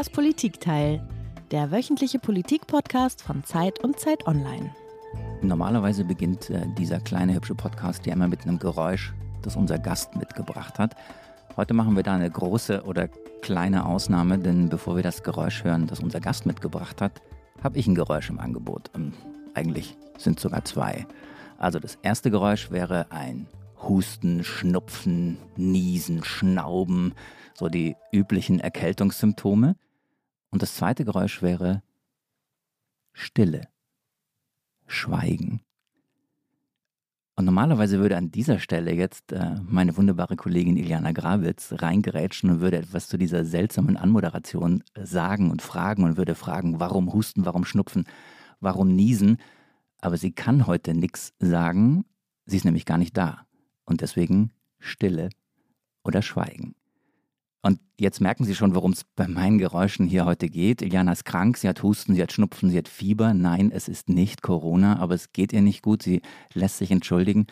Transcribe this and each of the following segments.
Das Politikteil, der wöchentliche Politik-Podcast von Zeit und Zeit Online. Normalerweise beginnt äh, dieser kleine hübsche Podcast ja immer mit einem Geräusch, das unser Gast mitgebracht hat. Heute machen wir da eine große oder kleine Ausnahme, denn bevor wir das Geräusch hören, das unser Gast mitgebracht hat, habe ich ein Geräusch im Angebot. Und eigentlich sind es sogar zwei. Also das erste Geräusch wäre ein Husten, Schnupfen, Niesen, Schnauben, so die üblichen Erkältungssymptome. Und das zweite Geräusch wäre Stille, Schweigen. Und normalerweise würde an dieser Stelle jetzt äh, meine wunderbare Kollegin Iliana Grawitz reingerätschen und würde etwas zu dieser seltsamen Anmoderation sagen und fragen und würde fragen, warum husten, warum schnupfen, warum niesen. Aber sie kann heute nichts sagen, sie ist nämlich gar nicht da. Und deswegen Stille oder Schweigen. Und jetzt merken Sie schon, worum es bei meinen Geräuschen hier heute geht. Iliana ist krank, sie hat Husten, sie hat Schnupfen, sie hat Fieber. Nein, es ist nicht Corona, aber es geht ihr nicht gut. Sie lässt sich entschuldigen.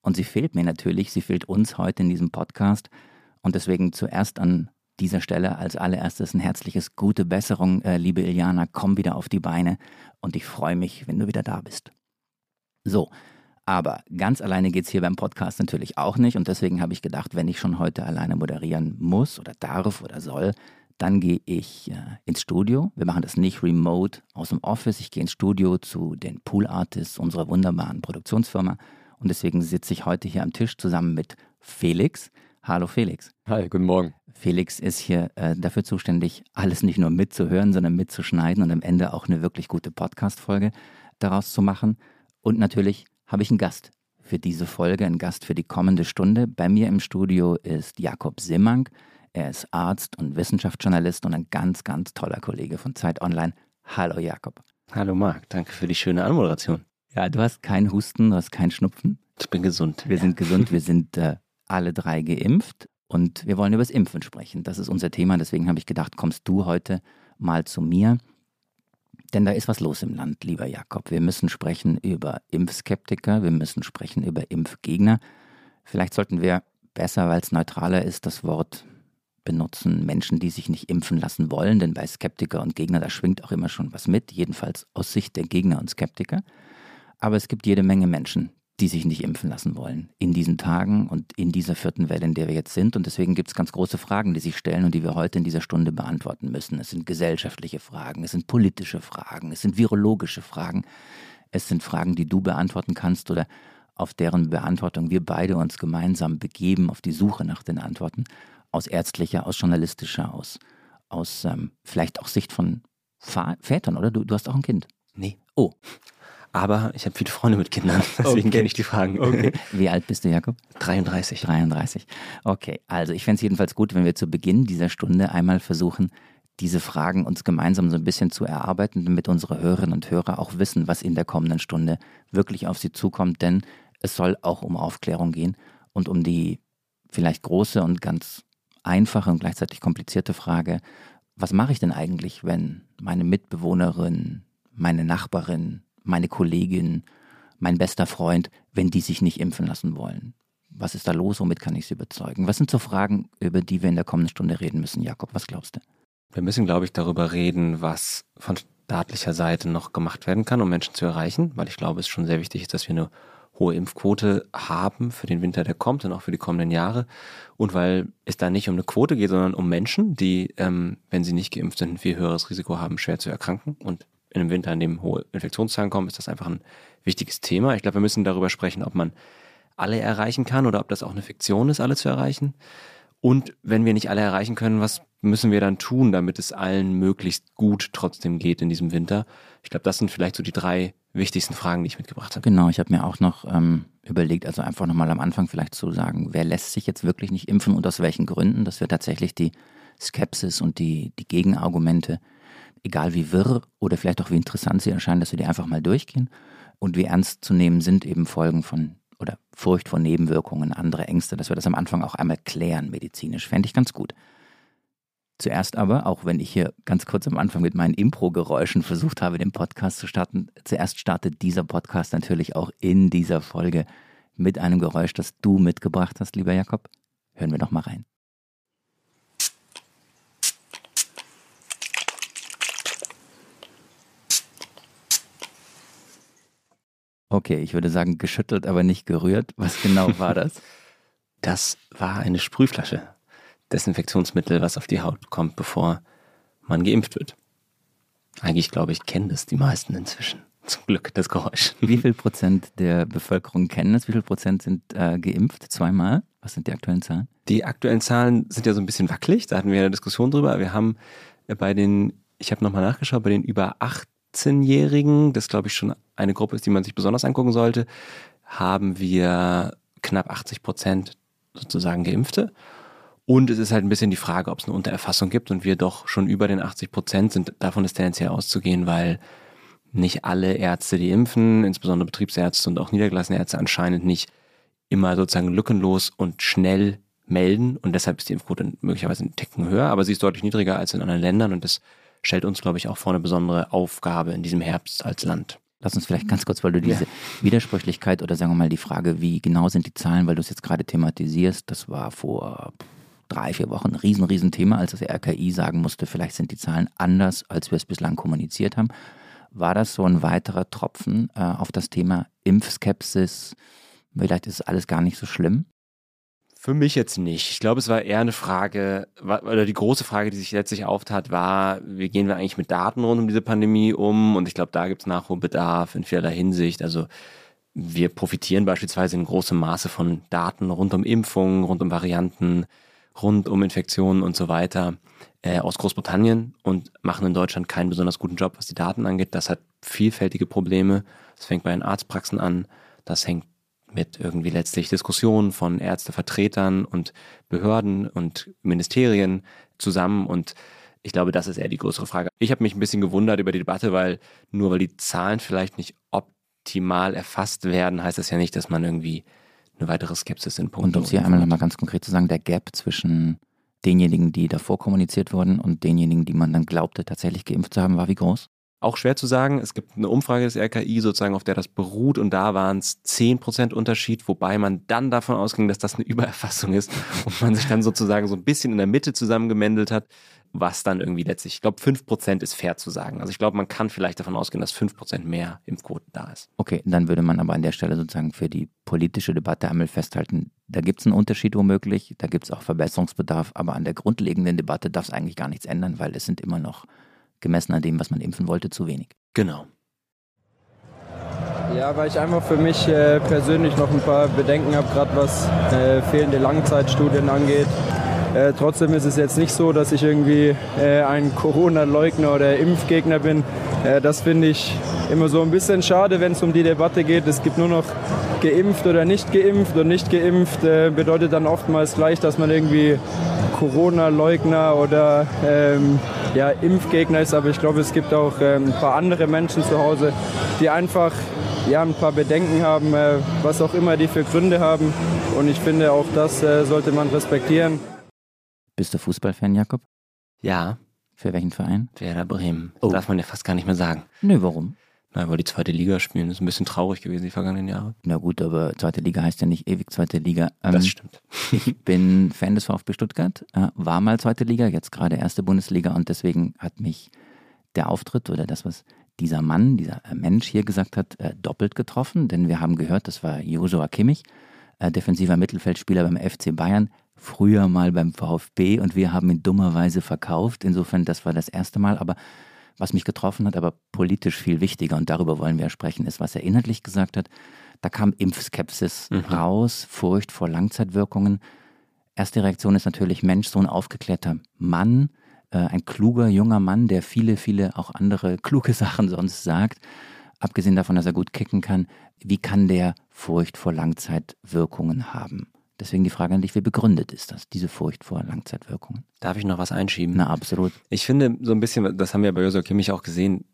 Und sie fehlt mir natürlich, sie fehlt uns heute in diesem Podcast. Und deswegen zuerst an dieser Stelle als allererstes ein herzliches gute Besserung, äh, liebe Iliana. Komm wieder auf die Beine und ich freue mich, wenn du wieder da bist. So, aber ganz alleine geht es hier beim Podcast natürlich auch nicht. Und deswegen habe ich gedacht, wenn ich schon heute alleine moderieren muss oder darf oder soll, dann gehe ich äh, ins Studio. Wir machen das nicht remote aus dem Office. Ich gehe ins Studio zu den Pool Artists unserer wunderbaren Produktionsfirma. Und deswegen sitze ich heute hier am Tisch zusammen mit Felix. Hallo Felix. Hi, guten Morgen. Felix ist hier äh, dafür zuständig, alles nicht nur mitzuhören, sondern mitzuschneiden und am Ende auch eine wirklich gute Podcast-Folge daraus zu machen. Und natürlich habe ich einen Gast für diese Folge, einen Gast für die kommende Stunde. Bei mir im Studio ist Jakob Simmang. Er ist Arzt und Wissenschaftsjournalist und ein ganz, ganz toller Kollege von Zeit Online. Hallo Jakob. Hallo Marc, danke für die schöne Anmoderation. Ja, du hast keinen Husten, du hast keinen Schnupfen. Ich bin gesund. Wir sind gesund, wir sind äh, alle drei geimpft und wir wollen über das Impfen sprechen. Das ist unser Thema, deswegen habe ich gedacht, kommst du heute mal zu mir. Denn da ist was los im Land, lieber Jakob. Wir müssen sprechen über Impfskeptiker, wir müssen sprechen über Impfgegner. Vielleicht sollten wir besser, weil es neutraler ist, das Wort benutzen, Menschen, die sich nicht impfen lassen wollen, denn bei Skeptiker und Gegner, da schwingt auch immer schon was mit, jedenfalls aus Sicht der Gegner und Skeptiker. Aber es gibt jede Menge Menschen, die sich nicht impfen lassen wollen. In diesen Tagen und in dieser vierten Welle, in der wir jetzt sind. Und deswegen gibt es ganz große Fragen, die sich stellen und die wir heute in dieser Stunde beantworten müssen. Es sind gesellschaftliche Fragen, es sind politische Fragen, es sind virologische Fragen, es sind Fragen, die du beantworten kannst oder auf deren Beantwortung wir beide uns gemeinsam begeben auf die Suche nach den Antworten. Aus ärztlicher, aus journalistischer, aus, aus ähm, vielleicht auch Sicht von Vätern, oder? Du, du hast auch ein Kind. Nee. Oh. Aber ich habe viele Freunde mit Kindern, deswegen okay. kenne ich die Fragen. Okay. Wie alt bist du, Jakob? 33. 33. Okay, also ich fände es jedenfalls gut, wenn wir zu Beginn dieser Stunde einmal versuchen, diese Fragen uns gemeinsam so ein bisschen zu erarbeiten, damit unsere Hörerinnen und Hörer auch wissen, was in der kommenden Stunde wirklich auf sie zukommt. Denn es soll auch um Aufklärung gehen und um die vielleicht große und ganz einfache und gleichzeitig komplizierte Frage, was mache ich denn eigentlich, wenn meine Mitbewohnerin, meine Nachbarin, meine Kollegin, mein bester Freund, wenn die sich nicht impfen lassen wollen? Was ist da los? Womit kann ich sie überzeugen? Was sind so Fragen, über die wir in der kommenden Stunde reden müssen? Jakob, was glaubst du? Wir müssen, glaube ich, darüber reden, was von staatlicher Seite noch gemacht werden kann, um Menschen zu erreichen, weil ich glaube, es schon sehr wichtig ist, dass wir eine hohe Impfquote haben für den Winter, der kommt und auch für die kommenden Jahre. Und weil es da nicht um eine Quote geht, sondern um Menschen, die, ähm, wenn sie nicht geimpft sind, ein viel höheres Risiko haben, schwer zu erkranken und in einem Winter, in dem hohe Infektionszahlen kommen, ist das einfach ein wichtiges Thema. Ich glaube, wir müssen darüber sprechen, ob man alle erreichen kann oder ob das auch eine Fiktion ist, alle zu erreichen. Und wenn wir nicht alle erreichen können, was müssen wir dann tun, damit es allen möglichst gut trotzdem geht in diesem Winter? Ich glaube, das sind vielleicht so die drei wichtigsten Fragen, die ich mitgebracht habe. Genau, ich habe mir auch noch ähm, überlegt, also einfach nochmal am Anfang vielleicht zu sagen, wer lässt sich jetzt wirklich nicht impfen und aus welchen Gründen, dass wir tatsächlich die Skepsis und die, die Gegenargumente egal wie wirr oder vielleicht auch wie interessant sie erscheinen, dass wir die einfach mal durchgehen und wie ernst zu nehmen sind eben Folgen von oder Furcht vor Nebenwirkungen, andere Ängste, dass wir das am Anfang auch einmal klären medizinisch. Fände ich ganz gut. Zuerst aber, auch wenn ich hier ganz kurz am Anfang mit meinen Impro-Geräuschen versucht habe, den Podcast zu starten, zuerst startet dieser Podcast natürlich auch in dieser Folge mit einem Geräusch, das du mitgebracht hast, lieber Jakob. Hören wir doch mal rein. Okay, ich würde sagen geschüttelt, aber nicht gerührt. Was genau war das? Das war eine Sprühflasche. Desinfektionsmittel, was auf die Haut kommt, bevor man geimpft wird. Eigentlich, glaube ich, kennen das die meisten inzwischen. Zum Glück, das Geräusch. Wie viel Prozent der Bevölkerung kennen das? Wie viel Prozent sind äh, geimpft? Zweimal? Was sind die aktuellen Zahlen? Die aktuellen Zahlen sind ja so ein bisschen wackelig. Da hatten wir eine Diskussion drüber. Wir haben bei den, ich habe nochmal nachgeschaut, bei den über 18-Jährigen, das glaube ich schon eine Gruppe ist, die man sich besonders angucken sollte, haben wir knapp 80 Prozent sozusagen Geimpfte. Und es ist halt ein bisschen die Frage, ob es eine Untererfassung gibt und wir doch schon über den 80 Prozent sind. Davon ist tendenziell auszugehen, weil nicht alle Ärzte, die impfen, insbesondere Betriebsärzte und auch niedergelassene Ärzte anscheinend nicht immer sozusagen lückenlos und schnell melden und deshalb ist die Impfquote möglicherweise einen Ticken höher, aber sie ist deutlich niedriger als in anderen Ländern und das stellt uns, glaube ich, auch vor eine besondere Aufgabe in diesem Herbst als Land. Lass uns vielleicht ganz kurz, weil du diese ja. Widersprüchlichkeit oder sagen wir mal die Frage, wie genau sind die Zahlen, weil du es jetzt gerade thematisierst, das war vor drei, vier Wochen ein riesen, riesen Thema, als das RKI sagen musste, vielleicht sind die Zahlen anders, als wir es bislang kommuniziert haben. War das so ein weiterer Tropfen äh, auf das Thema Impfskepsis? Vielleicht ist alles gar nicht so schlimm. Für mich jetzt nicht. Ich glaube, es war eher eine Frage, oder die große Frage, die sich letztlich auftat, war, wie gehen wir eigentlich mit Daten rund um diese Pandemie um? Und ich glaube, da gibt es Nachholbedarf in vielerlei Hinsicht. Also wir profitieren beispielsweise in großem Maße von Daten rund um Impfungen, rund um Varianten, rund um Infektionen und so weiter äh, aus Großbritannien und machen in Deutschland keinen besonders guten Job, was die Daten angeht. Das hat vielfältige Probleme. Das fängt bei den Arztpraxen an. Das hängt mit irgendwie letztlich Diskussionen von Ärztevertretern und Behörden und Ministerien zusammen und ich glaube, das ist eher die größere Frage. Ich habe mich ein bisschen gewundert über die Debatte, weil nur weil die Zahlen vielleicht nicht optimal erfasst werden, heißt das ja nicht, dass man irgendwie eine weitere Skepsis in Punkten. Und um es hier einmal nochmal ganz konkret zu sagen, der Gap zwischen denjenigen, die davor kommuniziert wurden und denjenigen, die man dann glaubte, tatsächlich geimpft zu haben, war wie groß? Auch schwer zu sagen. Es gibt eine Umfrage des RKI sozusagen, auf der das beruht und da waren es 10% Unterschied, wobei man dann davon ausging, dass das eine Übererfassung ist und man sich dann sozusagen so ein bisschen in der Mitte zusammengemendelt hat, was dann irgendwie letztlich, ich glaube 5% ist fair zu sagen. Also ich glaube, man kann vielleicht davon ausgehen, dass 5% mehr Impfquoten da ist. Okay, dann würde man aber an der Stelle sozusagen für die politische Debatte einmal festhalten, da gibt es einen Unterschied womöglich, da gibt es auch Verbesserungsbedarf, aber an der grundlegenden Debatte darf es eigentlich gar nichts ändern, weil es sind immer noch gemessen an dem, was man impfen wollte, zu wenig. Genau. Ja, weil ich einfach für mich äh, persönlich noch ein paar Bedenken habe, gerade was äh, fehlende Langzeitstudien angeht. Äh, trotzdem ist es jetzt nicht so, dass ich irgendwie äh, ein Corona-Leugner oder Impfgegner bin. Äh, das finde ich immer so ein bisschen schade, wenn es um die Debatte geht. Es gibt nur noch geimpft oder nicht geimpft und nicht geimpft äh, bedeutet dann oftmals gleich, dass man irgendwie Corona-Leugner oder ähm, ja, Impfgegner ist, aber ich glaube, es gibt auch ähm, ein paar andere Menschen zu Hause, die einfach ja, ein paar Bedenken haben, äh, was auch immer die für Gründe haben. Und ich finde, auch das äh, sollte man respektieren. Bist du Fußballfan, Jakob? Ja. Für welchen Verein? Werder Bremen. Das oh. darf man ja fast gar nicht mehr sagen. Nö, warum? Na, weil die zweite Liga spielen. Das ist ein bisschen traurig gewesen die vergangenen Jahre. Na gut, aber zweite Liga heißt ja nicht ewig zweite Liga. Ähm, das stimmt. ich bin Fan des VfB Stuttgart, äh, war mal zweite Liga, jetzt gerade erste Bundesliga und deswegen hat mich der Auftritt oder das, was dieser Mann, dieser äh, Mensch hier gesagt hat, äh, doppelt getroffen, denn wir haben gehört, das war Josua Kimmich, äh, defensiver Mittelfeldspieler beim FC Bayern, früher mal beim VfB und wir haben ihn dummerweise verkauft. Insofern, das war das erste Mal, aber was mich getroffen hat, aber politisch viel wichtiger, und darüber wollen wir sprechen, ist, was er inhaltlich gesagt hat. Da kam Impfskepsis mhm. raus, Furcht vor Langzeitwirkungen. Erste Reaktion ist natürlich, Mensch, so ein aufgeklärter Mann, äh, ein kluger junger Mann, der viele, viele auch andere kluge Sachen sonst sagt. Abgesehen davon, dass er gut kicken kann, wie kann der Furcht vor Langzeitwirkungen haben? Deswegen die Frage an dich, wie begründet ist das, diese Furcht vor Langzeitwirkungen? Darf ich noch was einschieben? Na, absolut. Ich finde so ein bisschen, das haben wir bei Josua Kimmich auch gesehen,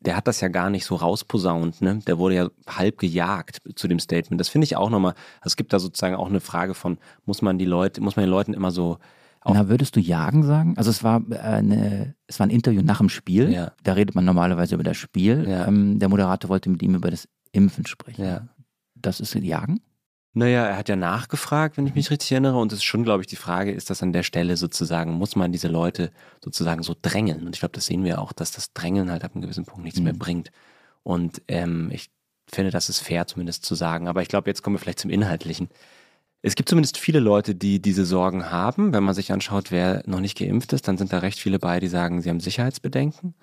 der hat das ja gar nicht so rausposaunt, ne? Der wurde ja halb gejagt zu dem Statement. Das finde ich auch nochmal, also es gibt da sozusagen auch eine Frage von, muss man die Leute, muss man den Leuten immer so na, würdest du jagen sagen? Also es war äh, eine, es war ein Interview nach dem Spiel. Ja. Da redet man normalerweise über das Spiel. Ja. Ähm, der Moderator wollte mit ihm über das Impfen sprechen. Ja. Das ist Jagen? Naja, er hat ja nachgefragt, wenn ich mich richtig erinnere. Und es ist schon, glaube ich, die Frage, ist das an der Stelle sozusagen, muss man diese Leute sozusagen so drängeln? Und ich glaube, das sehen wir auch, dass das Drängeln halt ab einem gewissen Punkt nichts mhm. mehr bringt. Und ähm, ich finde, das ist fair zumindest zu sagen. Aber ich glaube, jetzt kommen wir vielleicht zum Inhaltlichen. Es gibt zumindest viele Leute, die diese Sorgen haben. Wenn man sich anschaut, wer noch nicht geimpft ist, dann sind da recht viele bei, die sagen, sie haben Sicherheitsbedenken.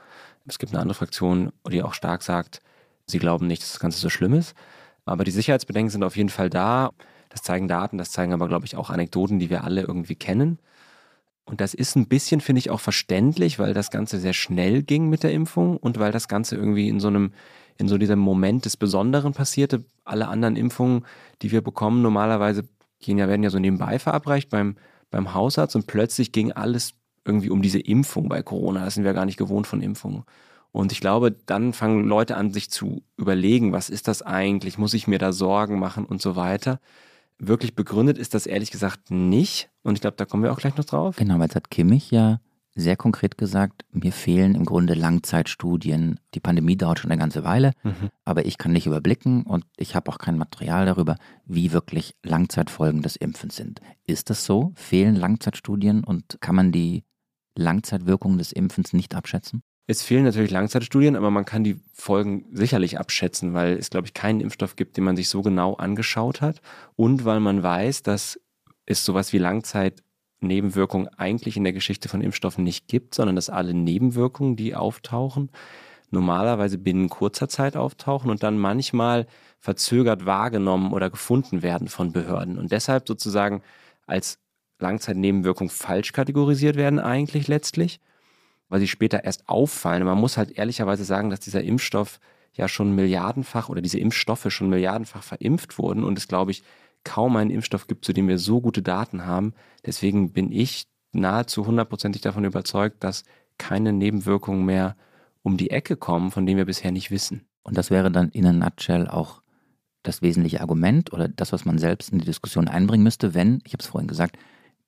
Es gibt eine andere Fraktion, die auch stark sagt, sie glauben nicht, dass das Ganze so schlimm ist. Aber die Sicherheitsbedenken sind auf jeden Fall da. Das zeigen Daten, das zeigen aber, glaube ich, auch Anekdoten, die wir alle irgendwie kennen. Und das ist ein bisschen, finde ich, auch verständlich, weil das Ganze sehr schnell ging mit der Impfung und weil das Ganze irgendwie in so einem, in so diesem Moment des Besonderen passierte. Alle anderen Impfungen, die wir bekommen, normalerweise gehen ja, werden ja so nebenbei verabreicht beim, beim Hausarzt und plötzlich ging alles irgendwie um diese Impfung bei Corona. Das sind wir gar nicht gewohnt von Impfungen. Und ich glaube, dann fangen Leute an, sich zu überlegen, was ist das eigentlich? Muss ich mir da Sorgen machen und so weiter? Wirklich begründet ist das ehrlich gesagt nicht. Und ich glaube, da kommen wir auch gleich noch drauf. Genau, weil jetzt hat Kimmich ja sehr konkret gesagt, mir fehlen im Grunde Langzeitstudien. Die Pandemie dauert schon eine ganze Weile, mhm. aber ich kann nicht überblicken und ich habe auch kein Material darüber, wie wirklich Langzeitfolgen des Impfens sind. Ist das so? Fehlen Langzeitstudien und kann man die Langzeitwirkungen des Impfens nicht abschätzen? Es fehlen natürlich Langzeitstudien, aber man kann die Folgen sicherlich abschätzen, weil es, glaube ich, keinen Impfstoff gibt, den man sich so genau angeschaut hat. Und weil man weiß, dass es sowas wie Langzeitnebenwirkungen eigentlich in der Geschichte von Impfstoffen nicht gibt, sondern dass alle Nebenwirkungen, die auftauchen, normalerweise binnen kurzer Zeit auftauchen und dann manchmal verzögert wahrgenommen oder gefunden werden von Behörden. Und deshalb sozusagen als Langzeitnebenwirkung falsch kategorisiert werden eigentlich letztlich weil sie später erst auffallen. Und man muss halt ehrlicherweise sagen, dass dieser Impfstoff ja schon milliardenfach oder diese Impfstoffe schon milliardenfach verimpft wurden und es, glaube ich, kaum einen Impfstoff gibt, zu dem wir so gute Daten haben. Deswegen bin ich nahezu hundertprozentig davon überzeugt, dass keine Nebenwirkungen mehr um die Ecke kommen, von denen wir bisher nicht wissen. Und das wäre dann in a nutshell auch das wesentliche Argument oder das, was man selbst in die Diskussion einbringen müsste, wenn, ich habe es vorhin gesagt,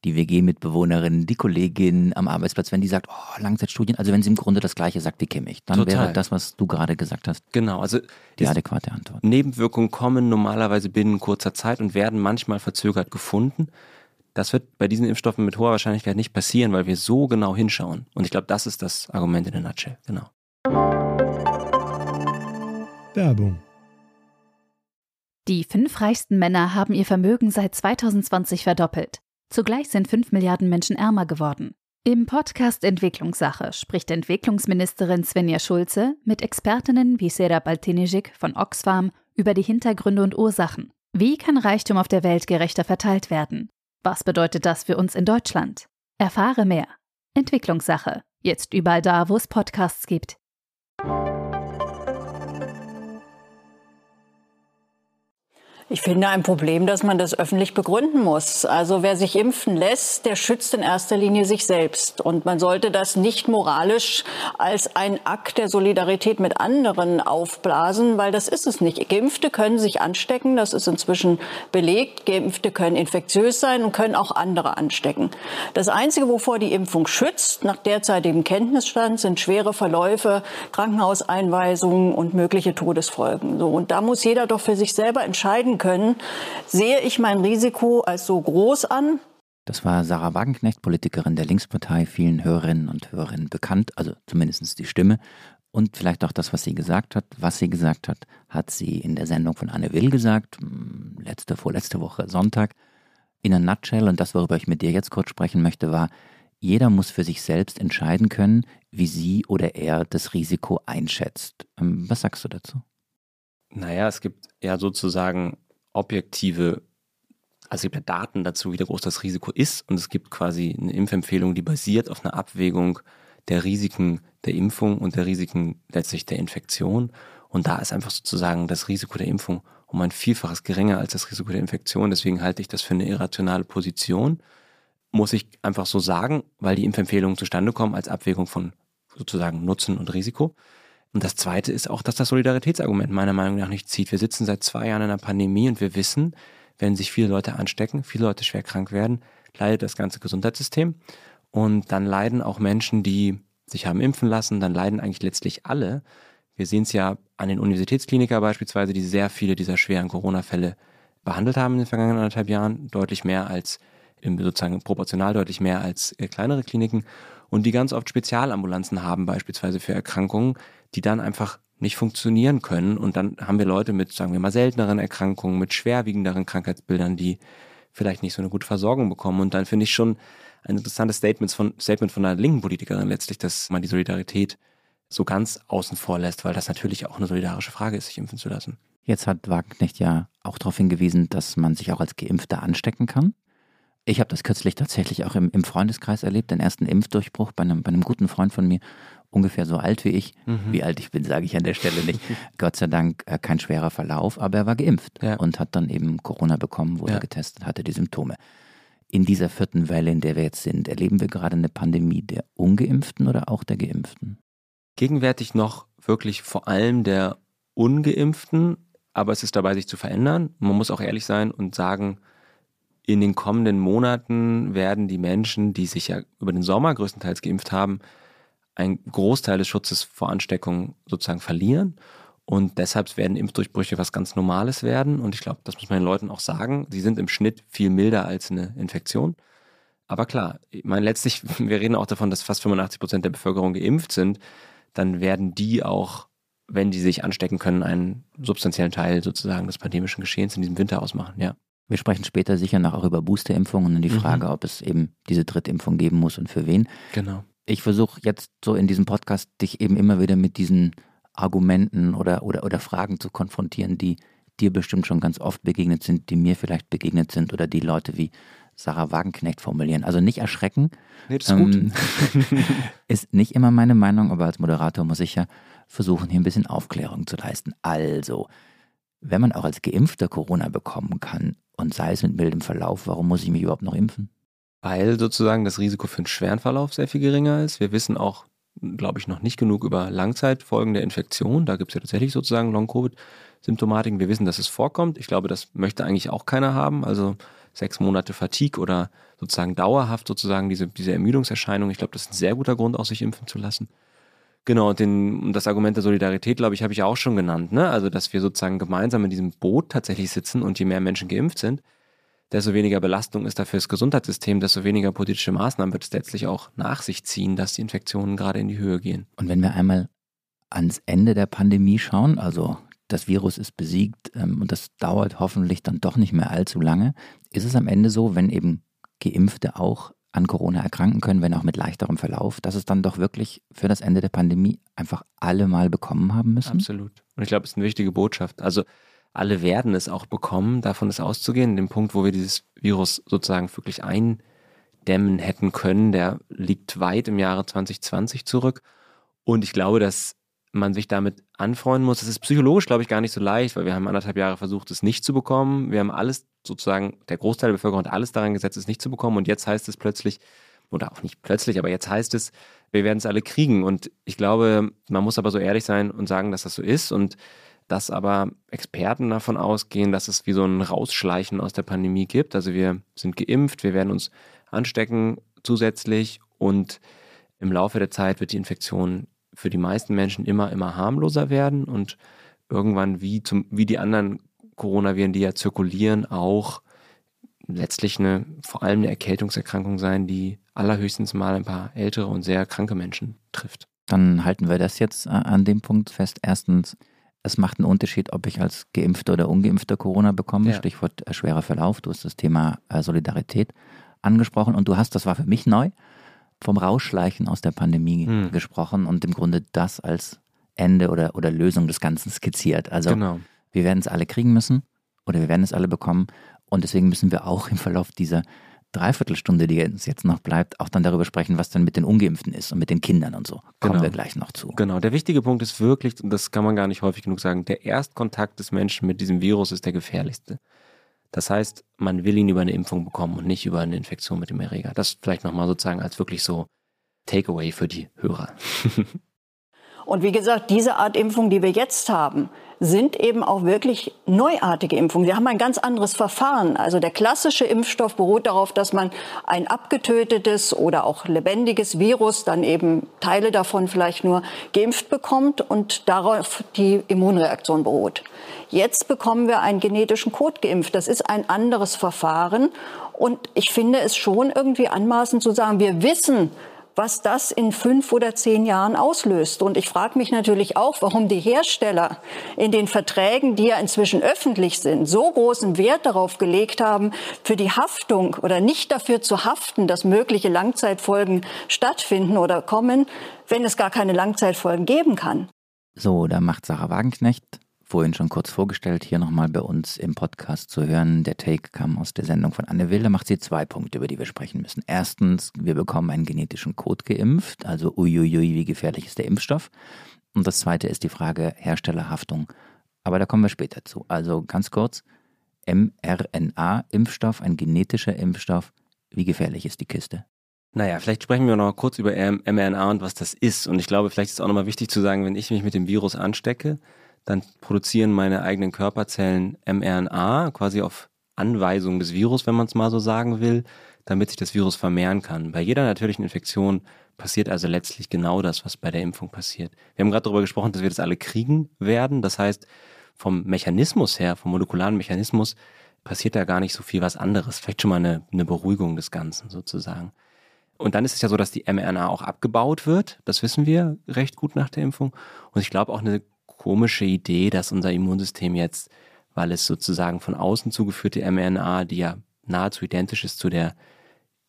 die WG-Mitbewohnerin, die Kollegin am Arbeitsplatz, wenn die sagt, oh, Langzeitstudien, also wenn sie im Grunde das Gleiche sagt wie Kimmich, dann Total. wäre das, was du gerade gesagt hast, genau, also die adäquate Antwort. Nebenwirkungen kommen normalerweise binnen kurzer Zeit und werden manchmal verzögert gefunden. Das wird bei diesen Impfstoffen mit hoher Wahrscheinlichkeit nicht passieren, weil wir so genau hinschauen. Und ich glaube, das ist das Argument in der Nutshell. Genau. Werbung. Die fünf reichsten Männer haben ihr Vermögen seit 2020 verdoppelt. Zugleich sind 5 Milliarden Menschen ärmer geworden. Im Podcast Entwicklungssache spricht Entwicklungsministerin Svenja Schulze mit Expertinnen wie Sera Baltinijic von Oxfam über die Hintergründe und Ursachen. Wie kann Reichtum auf der Welt gerechter verteilt werden? Was bedeutet das für uns in Deutschland? Erfahre mehr. Entwicklungssache. Jetzt überall da, wo es Podcasts gibt. Ich finde ein Problem, dass man das öffentlich begründen muss. Also wer sich impfen lässt, der schützt in erster Linie sich selbst. Und man sollte das nicht moralisch als ein Akt der Solidarität mit anderen aufblasen, weil das ist es nicht. Geimpfte können sich anstecken, das ist inzwischen belegt. Geimpfte können infektiös sein und können auch andere anstecken. Das Einzige, wovor die Impfung schützt, nach derzeitigem Kenntnisstand, sind schwere Verläufe, Krankenhauseinweisungen und mögliche Todesfolgen. So, und da muss jeder doch für sich selber entscheiden können, sehe ich mein Risiko als so groß an. Das war Sarah Wagenknecht, Politikerin der Linkspartei, vielen Hörerinnen und Hörern bekannt, also zumindest die Stimme. Und vielleicht auch das, was sie gesagt hat. Was sie gesagt hat, hat sie in der Sendung von Anne Will gesagt, hm, letzte, vorletzte Woche Sonntag. In a nutshell, und das, worüber ich mit dir jetzt kurz sprechen möchte, war, jeder muss für sich selbst entscheiden können, wie sie oder er das Risiko einschätzt. Ähm, was sagst du dazu? Naja, es gibt ja sozusagen objektive, also es gibt ja Daten dazu, wie groß das Risiko ist und es gibt quasi eine Impfempfehlung, die basiert auf einer Abwägung der Risiken der Impfung und der Risiken letztlich der Infektion. Und da ist einfach sozusagen das Risiko der Impfung um ein Vielfaches geringer als das Risiko der Infektion. Deswegen halte ich das für eine irrationale Position. Muss ich einfach so sagen, weil die Impfempfehlungen zustande kommen als Abwägung von sozusagen Nutzen und Risiko. Und das Zweite ist auch, dass das Solidaritätsargument meiner Meinung nach nicht zieht. Wir sitzen seit zwei Jahren in einer Pandemie und wir wissen, wenn sich viele Leute anstecken, viele Leute schwer krank werden, leidet das ganze Gesundheitssystem. Und dann leiden auch Menschen, die sich haben impfen lassen, dann leiden eigentlich letztlich alle. Wir sehen es ja an den Universitätsklinikern beispielsweise, die sehr viele dieser schweren Corona-Fälle behandelt haben in den vergangenen anderthalb Jahren, deutlich mehr als, sozusagen proportional deutlich mehr als äh, kleinere Kliniken und die ganz oft Spezialambulanzen haben, beispielsweise für Erkrankungen, die dann einfach nicht funktionieren können. Und dann haben wir Leute mit, sagen wir mal, selteneren Erkrankungen, mit schwerwiegenderen Krankheitsbildern, die vielleicht nicht so eine gute Versorgung bekommen. Und dann finde ich schon ein interessantes Statement von, Statement von einer linken Politikerin letztlich, dass man die Solidarität so ganz außen vor lässt, weil das natürlich auch eine solidarische Frage ist, sich impfen zu lassen. Jetzt hat Wagenknecht ja auch darauf hingewiesen, dass man sich auch als Geimpfter anstecken kann. Ich habe das kürzlich tatsächlich auch im, im, Freundeskreis erlebt, den ersten Impfdurchbruch bei einem, bei einem guten Freund von mir, ungefähr so alt wie ich. Mhm. Wie alt ich bin, sage ich an der Stelle nicht. Gott sei Dank äh, kein schwerer Verlauf, aber er war geimpft ja. und hat dann eben Corona bekommen, wurde ja. getestet, hatte die Symptome. In dieser vierten Welle, in der wir jetzt sind, erleben wir gerade eine Pandemie der Ungeimpften oder auch der Geimpften? Gegenwärtig noch wirklich vor allem der Ungeimpften, aber es ist dabei, sich zu verändern. Man muss auch ehrlich sein und sagen, in den kommenden Monaten werden die Menschen, die sich ja über den Sommer größtenteils geimpft haben, einen Großteil des Schutzes vor Ansteckung sozusagen verlieren. Und deshalb werden Impfdurchbrüche was ganz Normales werden. Und ich glaube, das muss man den Leuten auch sagen. Sie sind im Schnitt viel milder als eine Infektion. Aber klar, ich meine, letztlich, wir reden auch davon, dass fast 85 Prozent der Bevölkerung geimpft sind. Dann werden die auch, wenn die sich anstecken können, einen substanziellen Teil sozusagen des pandemischen Geschehens in diesem Winter ausmachen, ja. Wir sprechen später sicher noch auch über Boosterimpfungen und die mhm. Frage, mhm. ob es eben diese Drittimpfung geben muss und für wen. Genau. Ich versuche jetzt so in diesem Podcast dich eben immer wieder mit diesen Argumenten oder, oder, oder Fragen zu konfrontieren, die dir bestimmt schon ganz oft begegnet sind, die mir vielleicht begegnet sind oder die Leute wie Sarah Wagenknecht formulieren. Also nicht erschrecken. Nee, das ist ähm, gut. ist nicht immer meine Meinung, aber als Moderator muss ich ja versuchen, hier ein bisschen Aufklärung zu leisten. Also, wenn man auch als Geimpfter Corona bekommen kann und sei es mit mildem Verlauf, warum muss ich mich überhaupt noch impfen? Weil sozusagen das Risiko für einen schweren Verlauf sehr viel geringer ist. Wir wissen auch, glaube ich, noch nicht genug über Langzeitfolgen der Infektion. Da gibt es ja tatsächlich sozusagen Long-Covid-Symptomatiken. Wir wissen, dass es vorkommt. Ich glaube, das möchte eigentlich auch keiner haben. Also sechs Monate Fatigue oder sozusagen dauerhaft sozusagen diese, diese Ermüdungserscheinung. Ich glaube, das ist ein sehr guter Grund, auch sich impfen zu lassen. Genau, den, das Argument der Solidarität, glaube ich, habe ich auch schon genannt. Ne? Also, dass wir sozusagen gemeinsam in diesem Boot tatsächlich sitzen und je mehr Menschen geimpft sind, desto weniger Belastung ist da fürs Gesundheitssystem, desto weniger politische Maßnahmen wird es letztlich auch nach sich ziehen, dass die Infektionen gerade in die Höhe gehen. Und wenn wir einmal ans Ende der Pandemie schauen, also das Virus ist besiegt ähm, und das dauert hoffentlich dann doch nicht mehr allzu lange, ist es am Ende so, wenn eben Geimpfte auch an Corona erkranken können, wenn auch mit leichterem Verlauf, dass es dann doch wirklich für das Ende der Pandemie einfach alle mal bekommen haben müssen? Absolut. Und ich glaube, es ist eine wichtige Botschaft. Also alle werden es auch bekommen, davon ist auszugehen. Den Punkt, wo wir dieses Virus sozusagen wirklich eindämmen hätten können, der liegt weit im Jahre 2020 zurück. Und ich glaube, dass man sich damit anfreunden muss. Das ist psychologisch, glaube ich, gar nicht so leicht, weil wir haben anderthalb Jahre versucht, es nicht zu bekommen. Wir haben alles sozusagen, der Großteil der Bevölkerung hat alles daran gesetzt, es nicht zu bekommen. Und jetzt heißt es plötzlich, oder auch nicht plötzlich, aber jetzt heißt es, wir werden es alle kriegen. Und ich glaube, man muss aber so ehrlich sein und sagen, dass das so ist. Und dass aber Experten davon ausgehen, dass es wie so ein Rausschleichen aus der Pandemie gibt. Also wir sind geimpft, wir werden uns anstecken zusätzlich und im Laufe der Zeit wird die Infektion für die meisten Menschen immer, immer harmloser werden und irgendwann wie, zum, wie die anderen Coronaviren, die ja zirkulieren, auch letztlich eine, vor allem eine Erkältungserkrankung sein, die allerhöchstens mal ein paar ältere und sehr kranke Menschen trifft. Dann halten wir das jetzt äh, an dem Punkt fest. Erstens, es macht einen Unterschied, ob ich als Geimpfter oder Ungeimpfter Corona bekomme. Ja. Stichwort äh, schwerer Verlauf. Du hast das Thema äh, Solidarität angesprochen und du hast, das war für mich neu, vom Rausschleichen aus der Pandemie hm. gesprochen und im Grunde das als Ende oder, oder Lösung des Ganzen skizziert. Also genau. wir werden es alle kriegen müssen oder wir werden es alle bekommen und deswegen müssen wir auch im Verlauf dieser Dreiviertelstunde, die uns jetzt noch bleibt, auch dann darüber sprechen, was dann mit den Ungeimpften ist und mit den Kindern und so. Kommen genau. wir gleich noch zu. Genau, der wichtige Punkt ist wirklich, und das kann man gar nicht häufig genug sagen, der Erstkontakt des Menschen mit diesem Virus ist der gefährlichste. Das heißt, man will ihn über eine Impfung bekommen und nicht über eine Infektion mit dem Erreger. Das vielleicht nochmal sozusagen als wirklich so Takeaway für die Hörer. und wie gesagt, diese Art Impfung, die wir jetzt haben, sind eben auch wirklich neuartige Impfungen. Sie haben ein ganz anderes Verfahren. Also der klassische Impfstoff beruht darauf, dass man ein abgetötetes oder auch lebendiges Virus, dann eben Teile davon vielleicht nur geimpft bekommt und darauf die Immunreaktion beruht. Jetzt bekommen wir einen genetischen Code geimpft. Das ist ein anderes Verfahren. Und ich finde es schon irgendwie anmaßend zu sagen, wir wissen, was das in fünf oder zehn Jahren auslöst. Und ich frage mich natürlich auch, warum die Hersteller in den Verträgen, die ja inzwischen öffentlich sind, so großen Wert darauf gelegt haben, für die Haftung oder nicht dafür zu haften, dass mögliche Langzeitfolgen stattfinden oder kommen, wenn es gar keine Langzeitfolgen geben kann. So, da macht Sarah Wagenknecht vorhin schon kurz vorgestellt, hier nochmal bei uns im Podcast zu hören. Der Take kam aus der Sendung von Anne Will. Da macht sie zwei Punkte, über die wir sprechen müssen. Erstens, wir bekommen einen genetischen Code geimpft, also uiuiui, wie gefährlich ist der Impfstoff. Und das zweite ist die Frage Herstellerhaftung. Aber da kommen wir später zu. Also ganz kurz, mRNA-Impfstoff, ein genetischer Impfstoff. Wie gefährlich ist die Kiste? Naja, vielleicht sprechen wir noch kurz über mRNA und was das ist. Und ich glaube, vielleicht ist es auch nochmal wichtig zu sagen, wenn ich mich mit dem Virus anstecke, dann produzieren meine eigenen Körperzellen mRNA quasi auf Anweisung des Virus, wenn man es mal so sagen will, damit sich das Virus vermehren kann. Bei jeder natürlichen Infektion passiert also letztlich genau das, was bei der Impfung passiert. Wir haben gerade darüber gesprochen, dass wir das alle kriegen werden. Das heißt, vom Mechanismus her, vom molekularen Mechanismus, passiert da gar nicht so viel was anderes. Vielleicht schon mal eine, eine Beruhigung des Ganzen sozusagen. Und dann ist es ja so, dass die mRNA auch abgebaut wird. Das wissen wir recht gut nach der Impfung. Und ich glaube auch eine komische Idee, dass unser Immunsystem jetzt, weil es sozusagen von außen zugeführte mRNA, die ja nahezu identisch ist zu der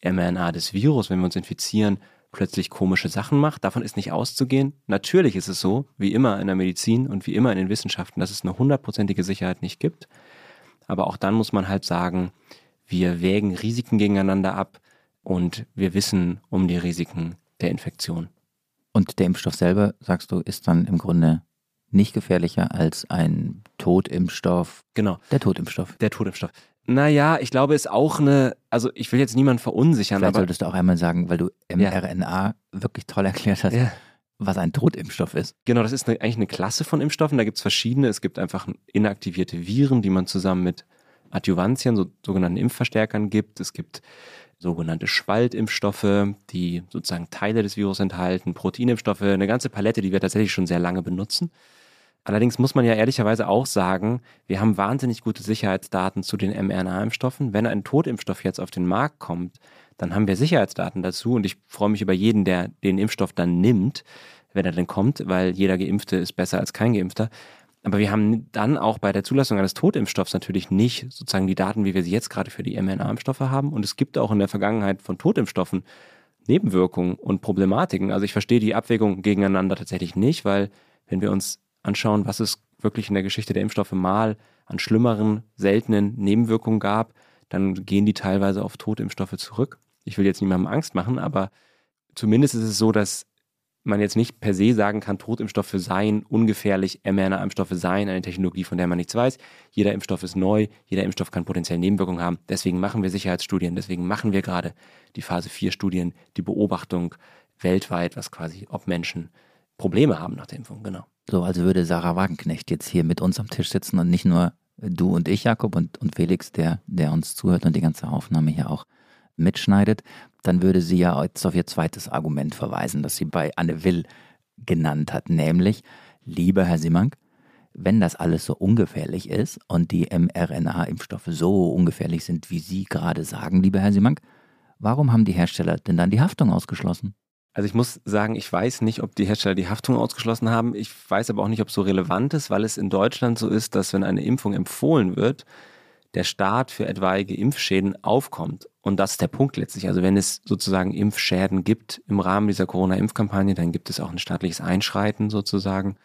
mRNA des Virus, wenn wir uns infizieren, plötzlich komische Sachen macht. Davon ist nicht auszugehen. Natürlich ist es so, wie immer in der Medizin und wie immer in den Wissenschaften, dass es eine hundertprozentige Sicherheit nicht gibt. Aber auch dann muss man halt sagen, wir wägen Risiken gegeneinander ab und wir wissen um die Risiken der Infektion. Und der Impfstoff selber, sagst du, ist dann im Grunde nicht gefährlicher als ein Totimpfstoff. Genau. Der Totimpfstoff. Der Totimpfstoff. Naja, ich glaube, ist auch eine, also ich will jetzt niemanden verunsichern. Vielleicht aber, solltest du auch einmal sagen, weil du mRNA ja. wirklich toll erklärt hast, ja. was ein Totimpfstoff ist. Genau, das ist eine, eigentlich eine Klasse von Impfstoffen. Da gibt es verschiedene. Es gibt einfach inaktivierte Viren, die man zusammen mit Adjuvantien, so, sogenannten Impfverstärkern gibt. Es gibt sogenannte Spaltimpfstoffe, die sozusagen Teile des Virus enthalten, Proteinimpfstoffe, eine ganze Palette, die wir tatsächlich schon sehr lange benutzen. Allerdings muss man ja ehrlicherweise auch sagen, wir haben wahnsinnig gute Sicherheitsdaten zu den mRNA-Impfstoffen. Wenn ein Totimpfstoff jetzt auf den Markt kommt, dann haben wir Sicherheitsdaten dazu und ich freue mich über jeden, der den Impfstoff dann nimmt, wenn er denn kommt, weil jeder Geimpfte ist besser als kein Geimpfter. Aber wir haben dann auch bei der Zulassung eines Totimpfstoffs natürlich nicht sozusagen die Daten, wie wir sie jetzt gerade für die mRNA-Impfstoffe haben. Und es gibt auch in der Vergangenheit von Totimpfstoffen Nebenwirkungen und Problematiken. Also ich verstehe die Abwägung gegeneinander tatsächlich nicht, weil wenn wir uns anschauen, was es wirklich in der Geschichte der Impfstoffe mal an schlimmeren, seltenen Nebenwirkungen gab, dann gehen die teilweise auf Totimpfstoffe zurück. Ich will jetzt niemandem Angst machen, aber zumindest ist es so, dass man jetzt nicht per se sagen kann, Totimpfstoffe seien ungefährlich, mRNA-Impfstoffe seien eine Technologie, von der man nichts weiß. Jeder Impfstoff ist neu, jeder Impfstoff kann potenziell Nebenwirkungen haben. Deswegen machen wir Sicherheitsstudien, deswegen machen wir gerade die Phase 4 Studien, die Beobachtung weltweit, was quasi, ob Menschen Probleme haben nach der Impfung, genau. So, also würde Sarah Wagenknecht jetzt hier mit uns am Tisch sitzen und nicht nur du und ich, Jakob, und, und Felix, der, der uns zuhört und die ganze Aufnahme hier auch mitschneidet, dann würde sie ja jetzt auf ihr zweites Argument verweisen, das sie bei Anne Will genannt hat, nämlich, lieber Herr Simank, wenn das alles so ungefährlich ist und die mRNA-Impfstoffe so ungefährlich sind, wie Sie gerade sagen, lieber Herr Simank, warum haben die Hersteller denn dann die Haftung ausgeschlossen? Also ich muss sagen, ich weiß nicht, ob die Hersteller die Haftung ausgeschlossen haben. Ich weiß aber auch nicht, ob es so relevant ist, weil es in Deutschland so ist, dass wenn eine Impfung empfohlen wird, der Staat für etwaige Impfschäden aufkommt. Und das ist der Punkt letztlich. Also wenn es sozusagen Impfschäden gibt im Rahmen dieser Corona-Impfkampagne, dann gibt es auch ein staatliches Einschreiten sozusagen.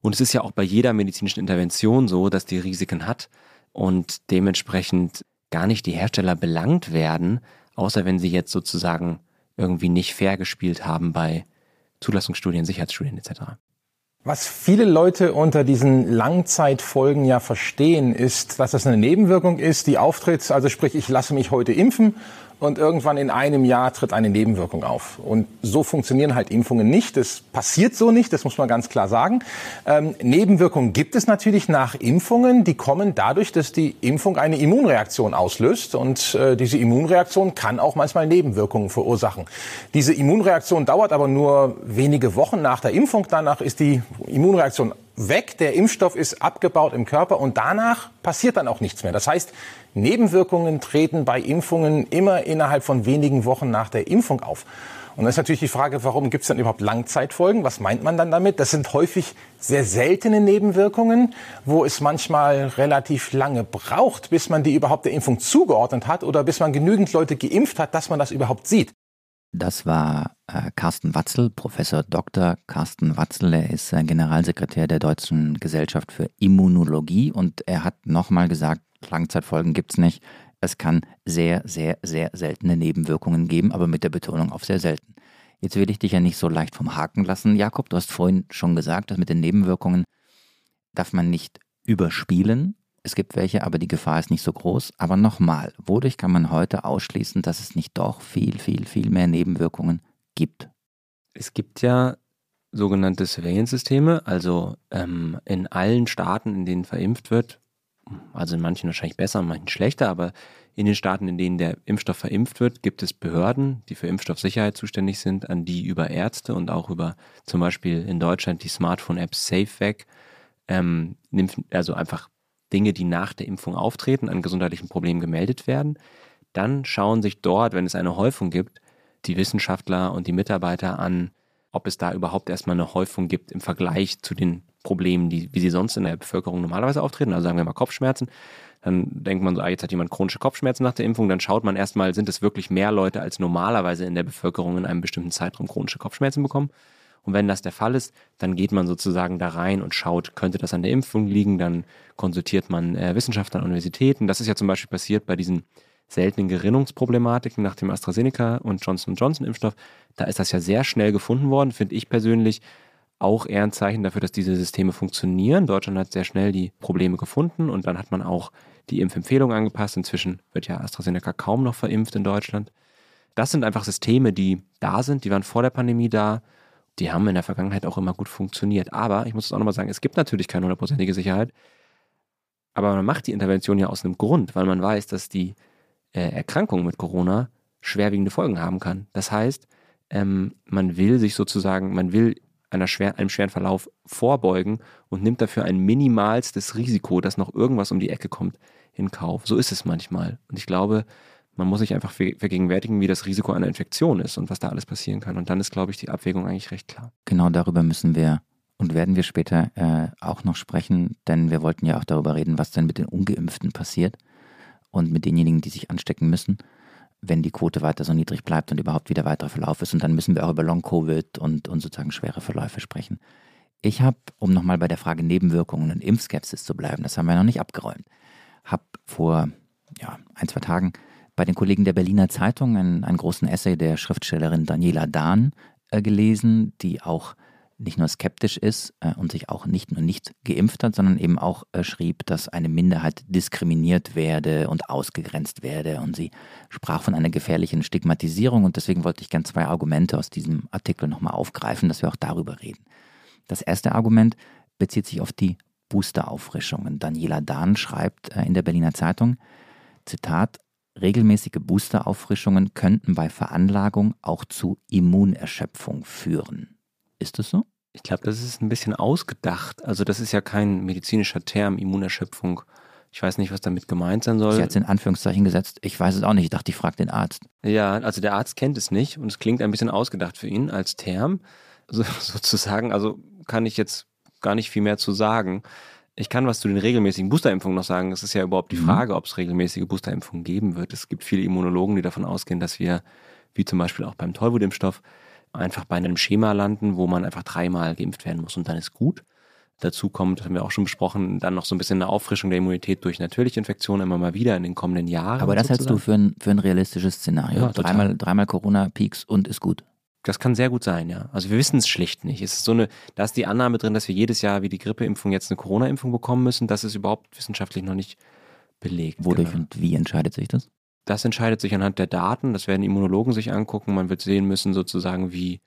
Und es ist ja auch bei jeder medizinischen Intervention so, dass die Risiken hat und dementsprechend gar nicht die Hersteller belangt werden, außer wenn sie jetzt sozusagen irgendwie nicht fair gespielt haben bei Zulassungsstudien, Sicherheitsstudien etc. Was viele Leute unter diesen Langzeitfolgen ja verstehen, ist, dass das eine Nebenwirkung ist, die auftritt. Also sprich, ich lasse mich heute impfen und irgendwann in einem Jahr tritt eine Nebenwirkung auf. Und so funktionieren halt Impfungen nicht. Das passiert so nicht, das muss man ganz klar sagen. Ähm, Nebenwirkungen gibt es natürlich nach Impfungen. Die kommen dadurch, dass die Impfung eine Immunreaktion auslöst. Und äh, diese Immunreaktion kann auch manchmal Nebenwirkungen verursachen. Diese Immunreaktion dauert aber nur wenige Wochen nach der Impfung. Danach ist die Immunreaktion weg, der Impfstoff ist abgebaut im Körper und danach passiert dann auch nichts mehr. Das heißt, Nebenwirkungen treten bei Impfungen immer innerhalb von wenigen Wochen nach der Impfung auf. Und dann ist natürlich die Frage, warum gibt es dann überhaupt Langzeitfolgen? Was meint man dann damit? Das sind häufig sehr seltene Nebenwirkungen, wo es manchmal relativ lange braucht, bis man die überhaupt der Impfung zugeordnet hat oder bis man genügend Leute geimpft hat, dass man das überhaupt sieht. Das war äh, Carsten Watzel, Professor Dr. Carsten Watzel. Er ist äh, Generalsekretär der Deutschen Gesellschaft für Immunologie und er hat nochmal gesagt, Langzeitfolgen gibt es nicht. Es kann sehr, sehr, sehr seltene Nebenwirkungen geben, aber mit der Betonung auf sehr selten. Jetzt will ich dich ja nicht so leicht vom Haken lassen. Jakob, du hast vorhin schon gesagt, dass mit den Nebenwirkungen darf man nicht überspielen. Es gibt welche, aber die Gefahr ist nicht so groß. Aber nochmal, wodurch kann man heute ausschließen, dass es nicht doch viel, viel, viel mehr Nebenwirkungen gibt? Es gibt ja sogenannte Surveillance-Systeme, also ähm, in allen Staaten, in denen verimpft wird, also in manchen wahrscheinlich besser, in manchen schlechter, aber in den Staaten, in denen der Impfstoff verimpft wird, gibt es Behörden, die für Impfstoffsicherheit zuständig sind, an die über Ärzte und auch über zum Beispiel in Deutschland die Smartphone-App SafeVac, ähm, also einfach Dinge, die nach der Impfung auftreten, an gesundheitlichen Problemen gemeldet werden. Dann schauen sich dort, wenn es eine Häufung gibt, die Wissenschaftler und die Mitarbeiter an, ob es da überhaupt erstmal eine Häufung gibt im Vergleich zu den Problemen, die, wie sie sonst in der Bevölkerung normalerweise auftreten. Also sagen wir mal Kopfschmerzen. Dann denkt man so, ah, jetzt hat jemand chronische Kopfschmerzen nach der Impfung. Dann schaut man erstmal, sind es wirklich mehr Leute als normalerweise in der Bevölkerung in einem bestimmten Zeitraum chronische Kopfschmerzen bekommen. Und wenn das der Fall ist, dann geht man sozusagen da rein und schaut, könnte das an der Impfung liegen, dann konsultiert man äh, Wissenschaftler an Universitäten. Das ist ja zum Beispiel passiert bei diesen seltenen Gerinnungsproblematiken nach dem AstraZeneca und Johnson Johnson Impfstoff. Da ist das ja sehr schnell gefunden worden, finde ich persönlich auch eher ein Zeichen dafür, dass diese Systeme funktionieren. Deutschland hat sehr schnell die Probleme gefunden und dann hat man auch die Impfempfehlung angepasst. Inzwischen wird ja AstraZeneca kaum noch verimpft in Deutschland. Das sind einfach Systeme, die da sind, die waren vor der Pandemie da die haben in der Vergangenheit auch immer gut funktioniert. Aber ich muss es auch nochmal sagen, es gibt natürlich keine hundertprozentige Sicherheit. Aber man macht die Intervention ja aus einem Grund, weil man weiß, dass die äh, Erkrankung mit Corona schwerwiegende Folgen haben kann. Das heißt, ähm, man will sich sozusagen, man will einer schwer, einem schweren Verlauf vorbeugen und nimmt dafür ein minimalstes Risiko, dass noch irgendwas um die Ecke kommt, in Kauf. So ist es manchmal. Und ich glaube, man muss sich einfach vergegenwärtigen, wie das Risiko einer Infektion ist und was da alles passieren kann. Und dann ist, glaube ich, die Abwägung eigentlich recht klar. Genau darüber müssen wir und werden wir später äh, auch noch sprechen, denn wir wollten ja auch darüber reden, was denn mit den Ungeimpften passiert und mit denjenigen, die sich anstecken müssen, wenn die Quote weiter so niedrig bleibt und überhaupt wieder weiterer Verlauf ist. Und dann müssen wir auch über Long-Covid und, und sozusagen schwere Verläufe sprechen. Ich habe, um nochmal bei der Frage Nebenwirkungen und Impfskepsis zu bleiben, das haben wir noch nicht abgeräumt, habe vor ja, ein, zwei Tagen bei den Kollegen der Berliner Zeitung einen, einen großen Essay der Schriftstellerin Daniela Dahn äh, gelesen, die auch nicht nur skeptisch ist äh, und sich auch nicht nur nicht geimpft hat, sondern eben auch äh, schrieb, dass eine Minderheit diskriminiert werde und ausgegrenzt werde. Und sie sprach von einer gefährlichen Stigmatisierung und deswegen wollte ich gern zwei Argumente aus diesem Artikel nochmal aufgreifen, dass wir auch darüber reden. Das erste Argument bezieht sich auf die Boosterauffrischungen. Daniela Dahn schreibt äh, in der Berliner Zeitung, Zitat, Regelmäßige Boosterauffrischungen könnten bei Veranlagung auch zu Immunerschöpfung führen. Ist das so? Ich glaube, das ist ein bisschen ausgedacht. Also das ist ja kein medizinischer Term, Immunerschöpfung. Ich weiß nicht, was damit gemeint sein soll. Sie hat es in Anführungszeichen gesetzt. Ich weiß es auch nicht. Ich dachte, ich frage den Arzt. Ja, also der Arzt kennt es nicht und es klingt ein bisschen ausgedacht für ihn als Term. So, sozusagen, also kann ich jetzt gar nicht viel mehr zu sagen. Ich kann was zu den regelmäßigen Boosterimpfungen noch sagen. Es ist ja überhaupt die mhm. Frage, ob es regelmäßige Boosterimpfungen geben wird. Es gibt viele Immunologen, die davon ausgehen, dass wir, wie zum Beispiel auch beim Tollwutimpfstoff, einfach bei einem Schema landen, wo man einfach dreimal geimpft werden muss und dann ist gut. Dazu kommt, das haben wir auch schon besprochen, dann noch so ein bisschen eine Auffrischung der Immunität durch natürliche Infektionen immer mal wieder in den kommenden Jahren. Aber das sozusagen. hältst du für ein, für ein realistisches Szenario. Ja, dreimal, dreimal Corona-Peaks und ist gut. Das kann sehr gut sein, ja. Also wir wissen es schlicht nicht. Es ist so eine, da ist die Annahme drin, dass wir jedes Jahr wie die Grippeimpfung jetzt eine Corona-Impfung bekommen müssen. Das ist überhaupt wissenschaftlich noch nicht belegt. Wodurch genau. und wie entscheidet sich das? Das entscheidet sich anhand der Daten. Das werden Immunologen sich angucken. Man wird sehen müssen, sozusagen, wie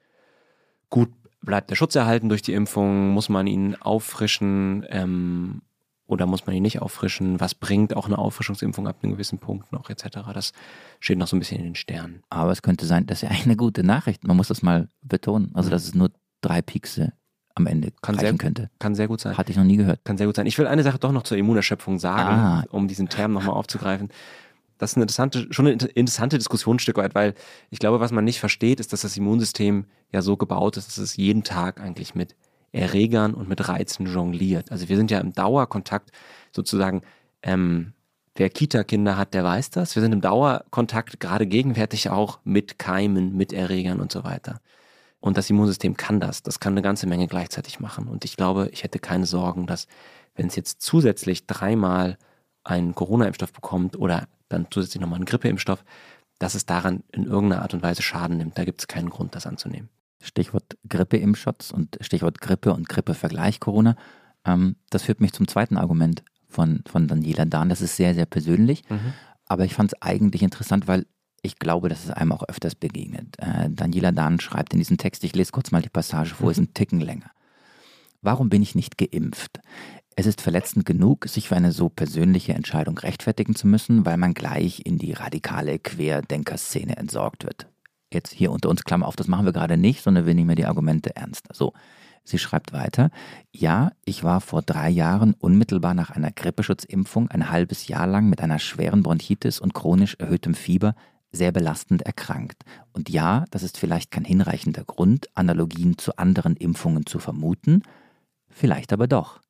gut bleibt der Schutz erhalten durch die Impfung. Muss man ihn auffrischen? Ähm, oder muss man ihn nicht auffrischen? Was bringt auch eine Auffrischungsimpfung ab einem gewissen Punkt noch etc.? Das steht noch so ein bisschen in den Sternen. Aber es könnte sein, das ist ja eine gute Nachricht. Man muss das mal betonen. Also, dass es nur drei Piekse am Ende kann reichen sehr, könnte. Kann sehr gut sein. Hatte ich noch nie gehört. Kann sehr gut sein. Ich will eine Sache doch noch zur Immunerschöpfung sagen, ah. um diesen Term nochmal aufzugreifen. Das ist eine interessante, schon eine interessante Diskussion ein Stück weit, weil ich glaube, was man nicht versteht, ist, dass das Immunsystem ja so gebaut ist, dass es jeden Tag eigentlich mit Erregern und mit Reizen jongliert. Also wir sind ja im Dauerkontakt sozusagen, ähm, wer Kita-Kinder hat, der weiß das. Wir sind im Dauerkontakt gerade gegenwärtig auch mit Keimen, mit Erregern und so weiter. Und das Immunsystem kann das. Das kann eine ganze Menge gleichzeitig machen. Und ich glaube, ich hätte keine Sorgen, dass wenn es jetzt zusätzlich dreimal einen Corona-Impfstoff bekommt oder dann zusätzlich nochmal einen Grippeimpfstoff, dass es daran in irgendeiner Art und Weise Schaden nimmt. Da gibt es keinen Grund, das anzunehmen. Stichwort Grippeimpfschutz und Stichwort Grippe und Grippevergleich Corona. Ähm, das führt mich zum zweiten Argument von, von Daniela Dahn. Das ist sehr, sehr persönlich. Mhm. Aber ich fand es eigentlich interessant, weil ich glaube, dass es einem auch öfters begegnet. Äh, Daniela Dahn schreibt in diesem Text, ich lese kurz mal die Passage vor, mhm. ist ein Ticken länger. Warum bin ich nicht geimpft? Es ist verletzend genug, sich für eine so persönliche Entscheidung rechtfertigen zu müssen, weil man gleich in die radikale Querdenkerszene entsorgt wird. Jetzt hier unter uns Klammer auf, das machen wir gerade nicht, sondern wir nehmen die Argumente ernst. So, sie schreibt weiter, ja, ich war vor drei Jahren unmittelbar nach einer Grippeschutzimpfung ein halbes Jahr lang mit einer schweren Bronchitis und chronisch erhöhtem Fieber sehr belastend erkrankt. Und ja, das ist vielleicht kein hinreichender Grund, Analogien zu anderen Impfungen zu vermuten, vielleicht aber doch.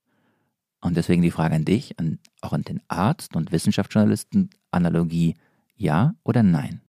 Und deswegen die Frage an dich, an, auch an den Arzt und Wissenschaftsjournalisten, Analogie ja oder nein?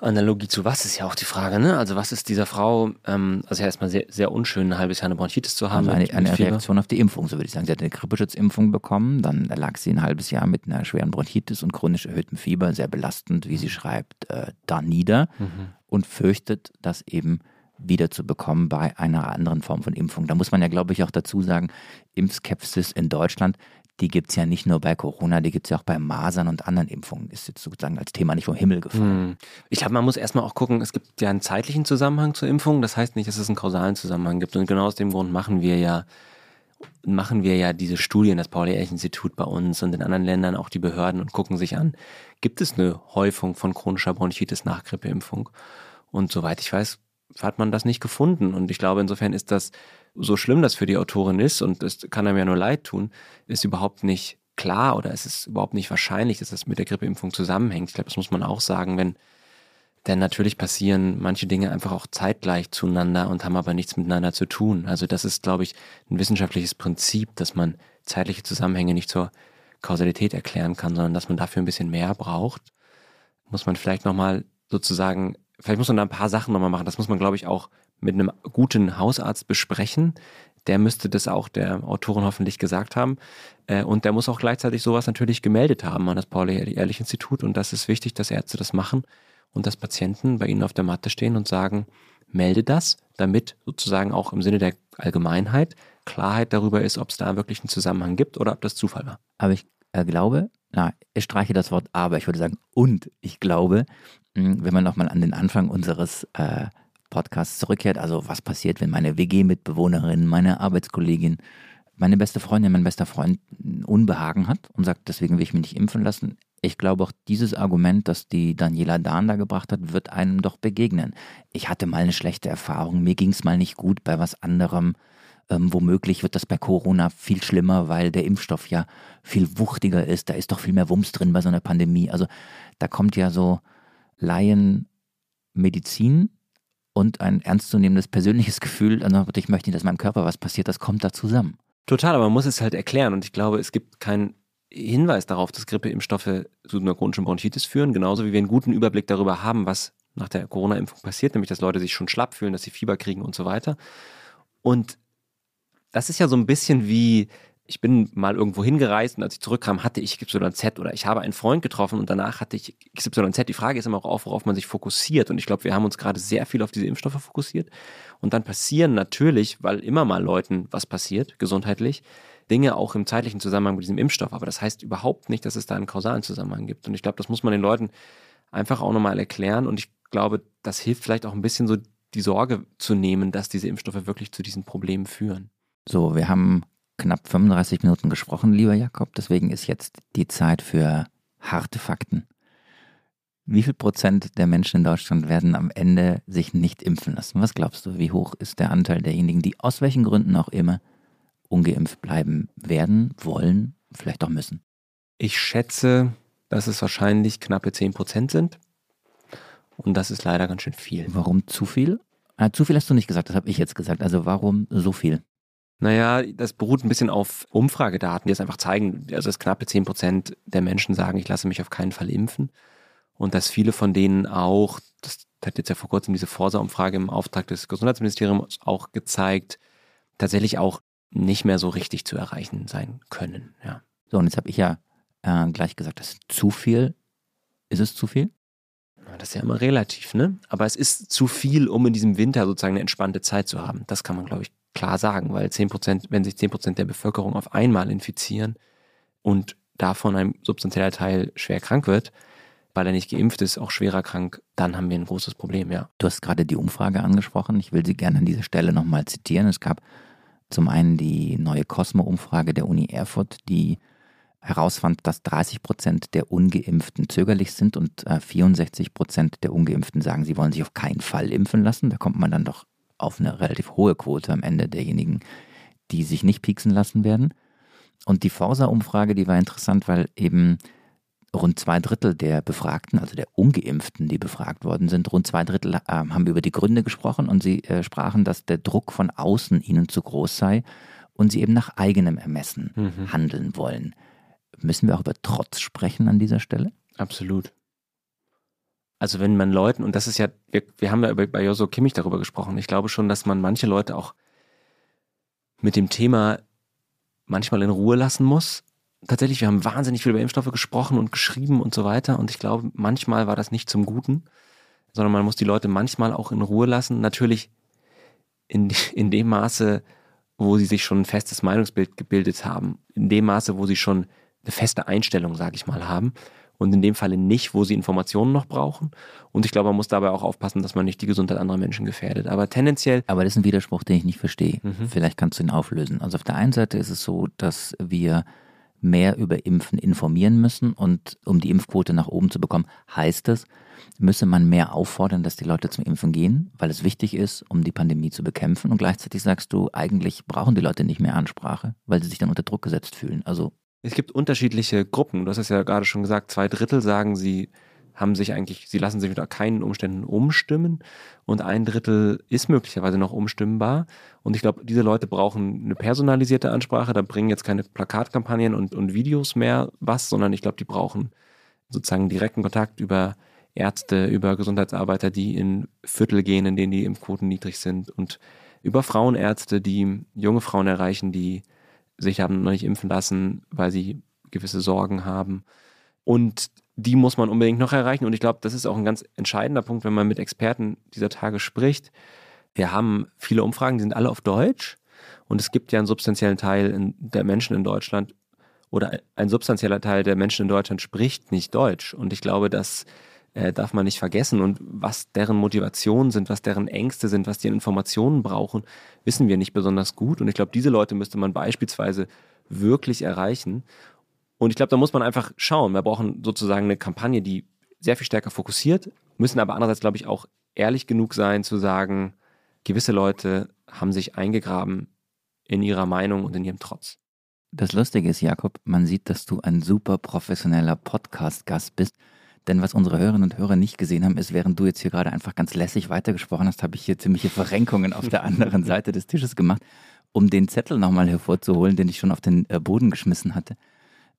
Analogie zu was ist ja auch die Frage, ne? Also was ist dieser Frau, ähm, also ja erstmal sehr, sehr unschön, ein halbes Jahr eine Bronchitis zu haben. Also eine, eine Reaktion auf die Impfung, so würde ich sagen. Sie hat eine Grippeschutzimpfung bekommen, dann lag sie ein halbes Jahr mit einer schweren Bronchitis und chronisch erhöhtem Fieber, sehr belastend, wie sie schreibt, äh, da nieder mhm. und fürchtet, dass eben wieder zu bekommen bei einer anderen Form von Impfung. Da muss man ja, glaube ich, auch dazu sagen, Impfskepsis in Deutschland, die gibt es ja nicht nur bei Corona, die gibt es ja auch bei Masern und anderen Impfungen. Ist jetzt sozusagen als Thema nicht vom Himmel gefallen. Hm. Ich glaube, man muss erstmal auch gucken, es gibt ja einen zeitlichen Zusammenhang zur Impfung. Das heißt nicht, dass es einen kausalen Zusammenhang gibt. Und genau aus dem Grund machen wir ja machen wir ja diese Studien, das Paul-Ehrlich-Institut bei uns und in anderen Ländern auch die Behörden und gucken sich an, gibt es eine Häufung von chronischer Bronchitis nach Grippeimpfung? Und soweit ich weiß, hat man das nicht gefunden. Und ich glaube, insofern ist das, so schlimm das für die Autorin ist, und es kann einem ja nur leid tun, ist überhaupt nicht klar oder es ist überhaupt nicht wahrscheinlich, dass das mit der Grippeimpfung zusammenhängt. Ich glaube, das muss man auch sagen, wenn, denn natürlich passieren manche Dinge einfach auch zeitgleich zueinander und haben aber nichts miteinander zu tun. Also das ist, glaube ich, ein wissenschaftliches Prinzip, dass man zeitliche Zusammenhänge nicht zur Kausalität erklären kann, sondern dass man dafür ein bisschen mehr braucht. Muss man vielleicht nochmal sozusagen vielleicht muss man da ein paar Sachen nochmal machen. Das muss man, glaube ich, auch mit einem guten Hausarzt besprechen. Der müsste das auch der Autorin hoffentlich gesagt haben. Äh, und der muss auch gleichzeitig sowas natürlich gemeldet haben an das Pauli-Ehrlich-Institut. Und das ist wichtig, dass Ärzte das machen und dass Patienten bei ihnen auf der Matte stehen und sagen, melde das, damit sozusagen auch im Sinne der Allgemeinheit Klarheit darüber ist, ob es da wirklich einen Zusammenhang gibt oder ob das Zufall war. Aber ich äh, glaube, na, ich streiche das Wort aber, ich würde sagen und ich glaube, wenn man nochmal an den Anfang unseres äh, Podcasts zurückkehrt, also was passiert, wenn meine WG-Mitbewohnerin, meine Arbeitskollegin, meine beste Freundin, mein bester Freund Unbehagen hat und sagt, deswegen will ich mich nicht impfen lassen. Ich glaube auch dieses Argument, das die Daniela Dahn da gebracht hat, wird einem doch begegnen. Ich hatte mal eine schlechte Erfahrung, mir ging es mal nicht gut bei was anderem. Ähm, womöglich wird das bei Corona viel schlimmer, weil der Impfstoff ja viel wuchtiger ist. Da ist doch viel mehr Wumms drin bei so einer Pandemie. Also da kommt ja so Laienmedizin und ein ernstzunehmendes persönliches Gefühl, also ich möchte nicht, dass meinem Körper was passiert, das kommt da zusammen. Total, aber man muss es halt erklären. Und ich glaube, es gibt keinen Hinweis darauf, dass Grippeimpfstoffe zu einer chronischen Bronchitis führen, genauso wie wir einen guten Überblick darüber haben, was nach der Corona-Impfung passiert, nämlich dass Leute sich schon schlapp fühlen, dass sie Fieber kriegen und so weiter. Und das ist ja so ein bisschen wie, ich bin mal irgendwo hingereist und als ich zurückkam, hatte ich XYZ oder ich habe einen Freund getroffen und danach hatte ich XYZ. Die Frage ist immer auch, worauf man sich fokussiert. Und ich glaube, wir haben uns gerade sehr viel auf diese Impfstoffe fokussiert. Und dann passieren natürlich, weil immer mal Leuten was passiert, gesundheitlich, Dinge auch im zeitlichen Zusammenhang mit diesem Impfstoff. Aber das heißt überhaupt nicht, dass es da einen kausalen Zusammenhang gibt. Und ich glaube, das muss man den Leuten einfach auch nochmal erklären. Und ich glaube, das hilft vielleicht auch ein bisschen so die Sorge zu nehmen, dass diese Impfstoffe wirklich zu diesen Problemen führen. So, wir haben knapp 35 Minuten gesprochen, lieber Jakob. Deswegen ist jetzt die Zeit für harte Fakten. Wie viel Prozent der Menschen in Deutschland werden am Ende sich nicht impfen lassen? Was glaubst du, wie hoch ist der Anteil derjenigen, die aus welchen Gründen auch immer ungeimpft bleiben werden, wollen, vielleicht auch müssen? Ich schätze dass es wahrscheinlich knappe 10 Prozent sind. Und das ist leider ganz schön viel. Warum zu viel? Ah, zu viel hast du nicht gesagt, das habe ich jetzt gesagt. Also warum so viel? Naja, das beruht ein bisschen auf Umfragedaten, die es einfach zeigen, also dass knappe 10 Prozent der Menschen sagen, ich lasse mich auf keinen Fall impfen. Und dass viele von denen auch, das hat jetzt ja vor kurzem diese Forsa-Umfrage im Auftrag des Gesundheitsministeriums auch gezeigt, tatsächlich auch nicht mehr so richtig zu erreichen sein können. Ja. So, und jetzt habe ich ja äh, gleich gesagt, das ist zu viel. Ist es zu viel? Das ist ja immer relativ, ne? Aber es ist zu viel, um in diesem Winter sozusagen eine entspannte Zeit zu haben. Das kann man, glaube ich, klar sagen, weil 10 Prozent, wenn sich 10 Prozent der Bevölkerung auf einmal infizieren und davon ein substanzieller Teil schwer krank wird, weil er nicht geimpft ist, auch schwerer krank, dann haben wir ein großes Problem, ja. Du hast gerade die Umfrage angesprochen. Ich will sie gerne an dieser Stelle nochmal zitieren. Es gab zum einen die neue Cosmo-Umfrage der Uni Erfurt, die herausfand, dass 30 Prozent der Ungeimpften zögerlich sind und 64 äh, Prozent der Ungeimpften sagen, sie wollen sich auf keinen Fall impfen lassen. Da kommt man dann doch auf eine relativ hohe Quote am Ende derjenigen, die sich nicht pieksen lassen werden. Und die Forsa-Umfrage, die war interessant, weil eben rund zwei Drittel der Befragten, also der Ungeimpften, die befragt worden sind, rund zwei Drittel äh, haben über die Gründe gesprochen und sie äh, sprachen, dass der Druck von außen ihnen zu groß sei und sie eben nach eigenem Ermessen mhm. handeln wollen. Müssen wir auch über Trotz sprechen an dieser Stelle? Absolut. Also wenn man Leuten, und das ist ja, wir, wir haben da bei Joso Kimmich darüber gesprochen, ich glaube schon, dass man manche Leute auch mit dem Thema manchmal in Ruhe lassen muss. Tatsächlich, wir haben wahnsinnig viel über Impfstoffe gesprochen und geschrieben und so weiter. Und ich glaube, manchmal war das nicht zum Guten, sondern man muss die Leute manchmal auch in Ruhe lassen. Natürlich in, in dem Maße, wo sie sich schon ein festes Meinungsbild gebildet haben. In dem Maße, wo sie schon eine feste Einstellung, sage ich mal, haben. Und in dem Falle nicht, wo sie Informationen noch brauchen. Und ich glaube, man muss dabei auch aufpassen, dass man nicht die Gesundheit anderer Menschen gefährdet. Aber tendenziell. Aber das ist ein Widerspruch, den ich nicht verstehe. Mhm. Vielleicht kannst du ihn auflösen. Also auf der einen Seite ist es so, dass wir mehr über Impfen informieren müssen und um die Impfquote nach oben zu bekommen, heißt es, müsse man mehr auffordern, dass die Leute zum Impfen gehen, weil es wichtig ist, um die Pandemie zu bekämpfen. Und gleichzeitig sagst du, eigentlich brauchen die Leute nicht mehr Ansprache, weil sie sich dann unter Druck gesetzt fühlen. Also es gibt unterschiedliche Gruppen. Du hast es ja gerade schon gesagt, zwei Drittel sagen, sie haben sich eigentlich, sie lassen sich unter keinen Umständen umstimmen und ein Drittel ist möglicherweise noch umstimmbar. Und ich glaube, diese Leute brauchen eine personalisierte Ansprache. Da bringen jetzt keine Plakatkampagnen und, und Videos mehr was, sondern ich glaube, die brauchen sozusagen direkten Kontakt über Ärzte, über Gesundheitsarbeiter, die in Viertel gehen, in denen die Impfquoten niedrig sind und über Frauenärzte, die junge Frauen erreichen, die sich haben noch nicht impfen lassen, weil sie gewisse Sorgen haben. Und die muss man unbedingt noch erreichen. Und ich glaube, das ist auch ein ganz entscheidender Punkt, wenn man mit Experten dieser Tage spricht. Wir haben viele Umfragen, die sind alle auf Deutsch. Und es gibt ja einen substanziellen Teil der Menschen in Deutschland oder ein substanzieller Teil der Menschen in Deutschland spricht nicht Deutsch. Und ich glaube, dass äh, darf man nicht vergessen. Und was deren Motivationen sind, was deren Ängste sind, was die Informationen brauchen, wissen wir nicht besonders gut. Und ich glaube, diese Leute müsste man beispielsweise wirklich erreichen. Und ich glaube, da muss man einfach schauen. Wir brauchen sozusagen eine Kampagne, die sehr viel stärker fokussiert, müssen aber andererseits, glaube ich, auch ehrlich genug sein zu sagen, gewisse Leute haben sich eingegraben in ihrer Meinung und in ihrem Trotz. Das Lustige ist, Jakob, man sieht, dass du ein super professioneller Podcast-Gast bist. Denn was unsere Hörerinnen und Hörer nicht gesehen haben, ist, während du jetzt hier gerade einfach ganz lässig weitergesprochen hast, habe ich hier ziemliche Verrenkungen auf der anderen Seite des Tisches gemacht, um den Zettel nochmal hervorzuholen, den ich schon auf den äh, Boden geschmissen hatte.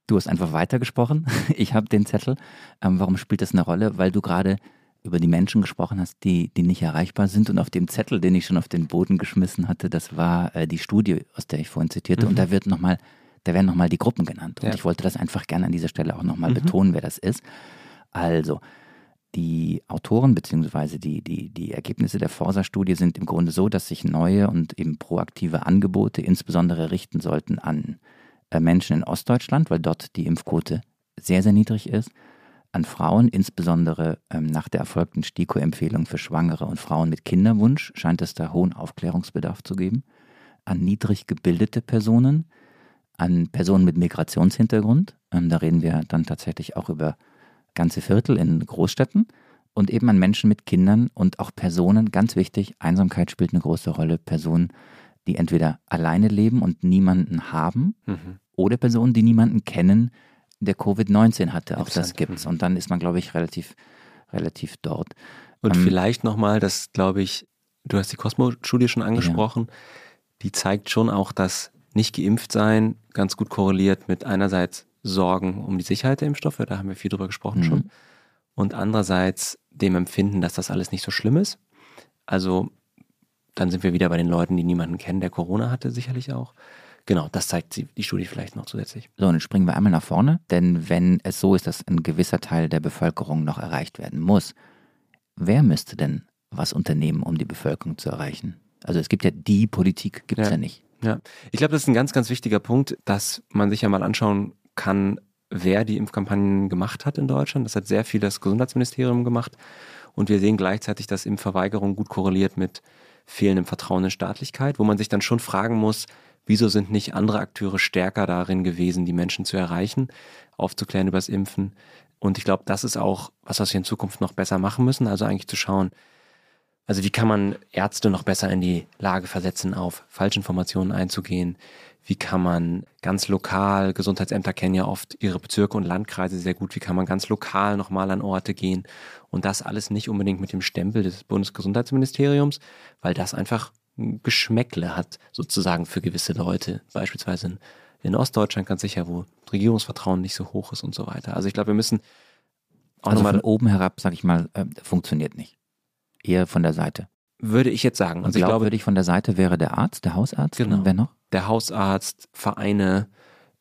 Du hast einfach weitergesprochen. Ich habe den Zettel. Ähm, warum spielt das eine Rolle? Weil du gerade über die Menschen gesprochen hast, die, die nicht erreichbar sind. Und auf dem Zettel, den ich schon auf den Boden geschmissen hatte, das war äh, die Studie, aus der ich vorhin zitierte. Mhm. Und da wird noch mal, da werden nochmal die Gruppen genannt. Und ja. ich wollte das einfach gerne an dieser Stelle auch nochmal mhm. betonen, wer das ist. Also, die Autoren bzw. Die, die, die Ergebnisse der Forsa-Studie sind im Grunde so, dass sich neue und eben proaktive Angebote insbesondere richten sollten an äh, Menschen in Ostdeutschland, weil dort die Impfquote sehr, sehr niedrig ist, an Frauen, insbesondere ähm, nach der erfolgten STIKO-Empfehlung für Schwangere und Frauen mit Kinderwunsch scheint es da hohen Aufklärungsbedarf zu geben, an niedrig gebildete Personen, an Personen mit Migrationshintergrund, ähm, da reden wir dann tatsächlich auch über ganze Viertel in Großstädten und eben an Menschen mit Kindern und auch Personen, ganz wichtig, Einsamkeit spielt eine große Rolle, Personen, die entweder alleine leben und niemanden haben mhm. oder Personen, die niemanden kennen, der Covid-19 hatte. Auch das gibt's. Und dann ist man, glaube ich, relativ, relativ dort. Und ähm, vielleicht nochmal, das glaube ich, du hast die Cosmo-Studie schon angesprochen, ja. die zeigt schon auch, dass nicht geimpft sein ganz gut korreliert mit einerseits Sorgen um die Sicherheit der Impfstoffe, da haben wir viel drüber gesprochen mhm. schon, und andererseits dem Empfinden, dass das alles nicht so schlimm ist. Also dann sind wir wieder bei den Leuten, die niemanden kennen, der Corona hatte, sicherlich auch. Genau, das zeigt die Studie vielleicht noch zusätzlich. So, und jetzt springen wir einmal nach vorne, denn wenn es so ist, dass ein gewisser Teil der Bevölkerung noch erreicht werden muss, wer müsste denn was unternehmen, um die Bevölkerung zu erreichen? Also es gibt ja die Politik, gibt es ja. ja nicht. Ja, ich glaube, das ist ein ganz, ganz wichtiger Punkt, dass man sich ja mal anschauen kann, wer die Impfkampagnen gemacht hat in Deutschland. Das hat sehr viel das Gesundheitsministerium gemacht. Und wir sehen gleichzeitig, dass Impfverweigerung gut korreliert mit fehlendem Vertrauen in Staatlichkeit, wo man sich dann schon fragen muss, wieso sind nicht andere Akteure stärker darin gewesen, die Menschen zu erreichen, aufzuklären über das Impfen. Und ich glaube, das ist auch was, was wir in Zukunft noch besser machen müssen. Also eigentlich zu schauen, also wie kann man Ärzte noch besser in die Lage versetzen, auf Falschinformationen einzugehen? Wie kann man ganz lokal, Gesundheitsämter kennen ja oft ihre Bezirke und Landkreise sehr gut, wie kann man ganz lokal nochmal an Orte gehen? Und das alles nicht unbedingt mit dem Stempel des Bundesgesundheitsministeriums, weil das einfach Geschmäckle hat, sozusagen für gewisse Leute. Beispielsweise in, in Ostdeutschland ganz sicher, wo Regierungsvertrauen nicht so hoch ist und so weiter. Also ich glaube, wir müssen auch also von oben herab, sage ich mal, äh, funktioniert nicht. Eher von der Seite. Würde ich jetzt sagen. Und also ich glaube, ich von der Seite wäre der Arzt, der Hausarzt. Genau. Und wer noch? Der Hausarzt, Vereine,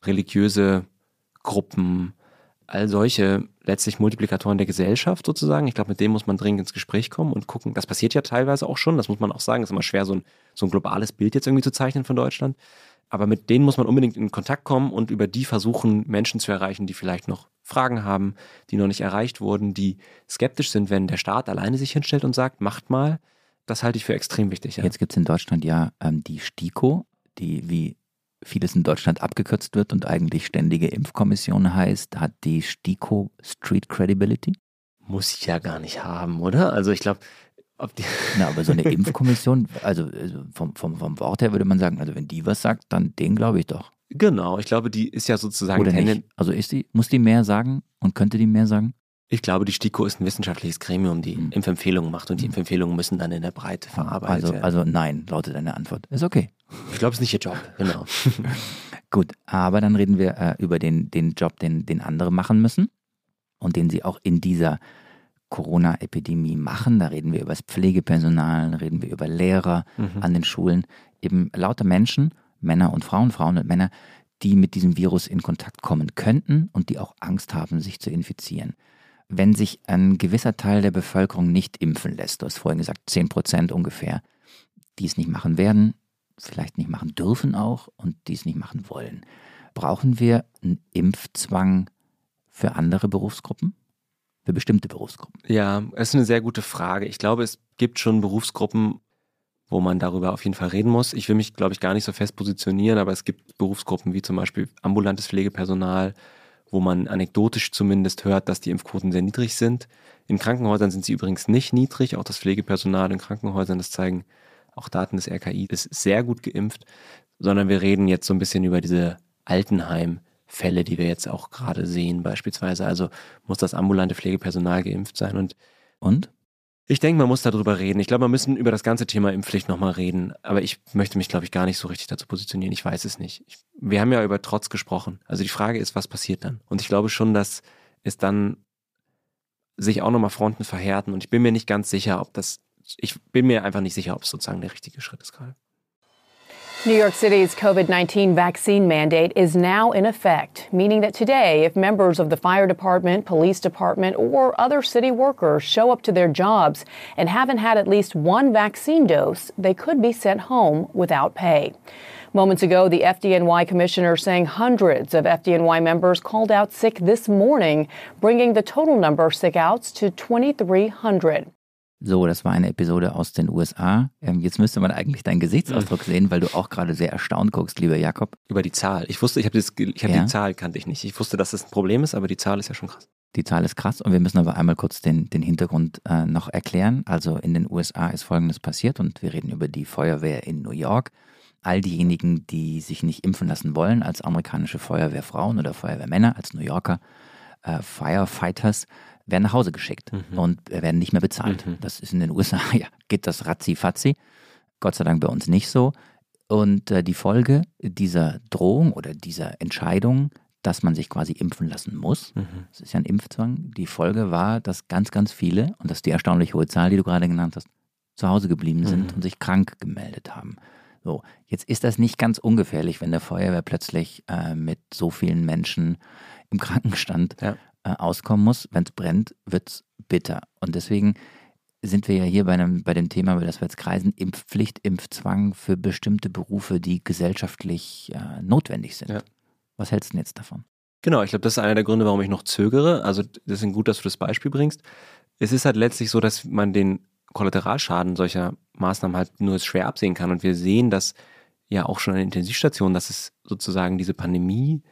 religiöse Gruppen, all solche letztlich Multiplikatoren der Gesellschaft sozusagen. Ich glaube, mit denen muss man dringend ins Gespräch kommen und gucken. Das passiert ja teilweise auch schon, das muss man auch sagen. Es ist immer schwer, so ein, so ein globales Bild jetzt irgendwie zu zeichnen von Deutschland. Aber mit denen muss man unbedingt in Kontakt kommen und über die versuchen, Menschen zu erreichen, die vielleicht noch Fragen haben, die noch nicht erreicht wurden, die skeptisch sind, wenn der Staat alleine sich hinstellt und sagt, macht mal. Das halte ich für extrem wichtig. Ja. Jetzt gibt es in Deutschland ja ähm, die STIKO, die wie vieles in Deutschland abgekürzt wird und eigentlich ständige Impfkommission heißt, hat die STIKO Street Credibility? Muss ich ja gar nicht haben, oder? Also ich glaube, ob die Na, aber so eine Impfkommission, also, also vom, vom, vom Wort her würde man sagen, also wenn die was sagt, dann den glaube ich doch. Genau, ich glaube, die ist ja sozusagen. Oder nicht? Also ist die, muss die mehr sagen und könnte die mehr sagen? Ich glaube, die STIKO ist ein wissenschaftliches Gremium, die hm. Impfempfehlungen macht und die hm. Impfempfehlungen müssen dann in der Breite verarbeitet also, werden. Also nein, lautet deine Antwort. Ist okay. Ich glaube, es ist nicht ihr Job, genau. Gut, aber dann reden wir äh, über den, den Job, den, den andere machen müssen und den sie auch in dieser Corona-Epidemie machen. Da reden wir über das Pflegepersonal, reden wir über Lehrer mhm. an den Schulen. Eben lauter Menschen, Männer und Frauen, Frauen und Männer, die mit diesem Virus in Kontakt kommen könnten und die auch Angst haben, sich zu infizieren wenn sich ein gewisser Teil der Bevölkerung nicht impfen lässt, du hast vorhin gesagt 10 Prozent ungefähr, die es nicht machen werden, vielleicht nicht machen dürfen auch und die es nicht machen wollen, brauchen wir einen Impfzwang für andere Berufsgruppen? Für bestimmte Berufsgruppen? Ja, das ist eine sehr gute Frage. Ich glaube, es gibt schon Berufsgruppen, wo man darüber auf jeden Fall reden muss. Ich will mich, glaube ich, gar nicht so fest positionieren, aber es gibt Berufsgruppen wie zum Beispiel ambulantes Pflegepersonal, wo man anekdotisch zumindest hört, dass die Impfquoten sehr niedrig sind. In Krankenhäusern sind sie übrigens nicht niedrig. Auch das Pflegepersonal in Krankenhäusern, das zeigen auch Daten des RKI, ist sehr gut geimpft. Sondern wir reden jetzt so ein bisschen über diese Altenheimfälle, die wir jetzt auch gerade sehen, beispielsweise. Also muss das ambulante Pflegepersonal geimpft sein. Und, und? Ich denke, man muss darüber reden. Ich glaube, wir müssen über das ganze Thema Impfpflicht nochmal reden. Aber ich möchte mich, glaube ich, gar nicht so richtig dazu positionieren. Ich weiß es nicht. Ich, wir haben ja über Trotz gesprochen. Also die Frage ist, was passiert dann? Und ich glaube schon, dass es dann sich auch nochmal Fronten verhärten. Und ich bin mir nicht ganz sicher, ob das, ich bin mir einfach nicht sicher, ob es sozusagen der richtige Schritt ist gerade. New York City's COVID 19 vaccine mandate is now in effect, meaning that today, if members of the fire department, police department, or other city workers show up to their jobs and haven't had at least one vaccine dose, they could be sent home without pay. Moments ago, the FDNY commissioner saying hundreds of FDNY members called out sick this morning, bringing the total number of sick outs to 2,300. So, das war eine Episode aus den USA. Ähm, jetzt müsste man eigentlich deinen Gesichtsausdruck sehen, weil du auch gerade sehr erstaunt guckst, lieber Jakob. Über die Zahl. Ich wusste, ich habe hab ja. die Zahl kannte ich nicht. Ich wusste, dass das ein Problem ist, aber die Zahl ist ja schon krass. Die Zahl ist krass und wir müssen aber einmal kurz den, den Hintergrund äh, noch erklären. Also in den USA ist Folgendes passiert und wir reden über die Feuerwehr in New York. all diejenigen, die sich nicht impfen lassen wollen, als amerikanische Feuerwehrfrauen oder Feuerwehrmänner, als New Yorker äh, Firefighters, werden nach Hause geschickt mhm. und werden nicht mehr bezahlt. Mhm. Das ist in den USA, ja, geht das ratzi-fatzi. Gott sei Dank bei uns nicht so. Und äh, die Folge dieser Drohung oder dieser Entscheidung, dass man sich quasi impfen lassen muss, mhm. das ist ja ein Impfzwang, die Folge war, dass ganz, ganz viele, und das ist die erstaunlich hohe Zahl, die du gerade genannt hast, zu Hause geblieben sind mhm. und sich krank gemeldet haben. So, jetzt ist das nicht ganz ungefährlich, wenn der Feuerwehr plötzlich äh, mit so vielen Menschen im Krankenstand ja. Äh, auskommen muss. Wenn es brennt, wird es bitter. Und deswegen sind wir ja hier bei, einem, bei dem Thema, über das wir jetzt kreisen, Impfpflicht, Impfzwang für bestimmte Berufe, die gesellschaftlich äh, notwendig sind. Ja. Was hältst du denn jetzt davon? Genau, ich glaube, das ist einer der Gründe, warum ich noch zögere. Also deswegen gut, dass du das Beispiel bringst. Es ist halt letztlich so, dass man den Kollateralschaden solcher Maßnahmen halt nur schwer absehen kann. Und wir sehen, dass ja auch schon an Intensivstationen, dass es sozusagen diese Pandemie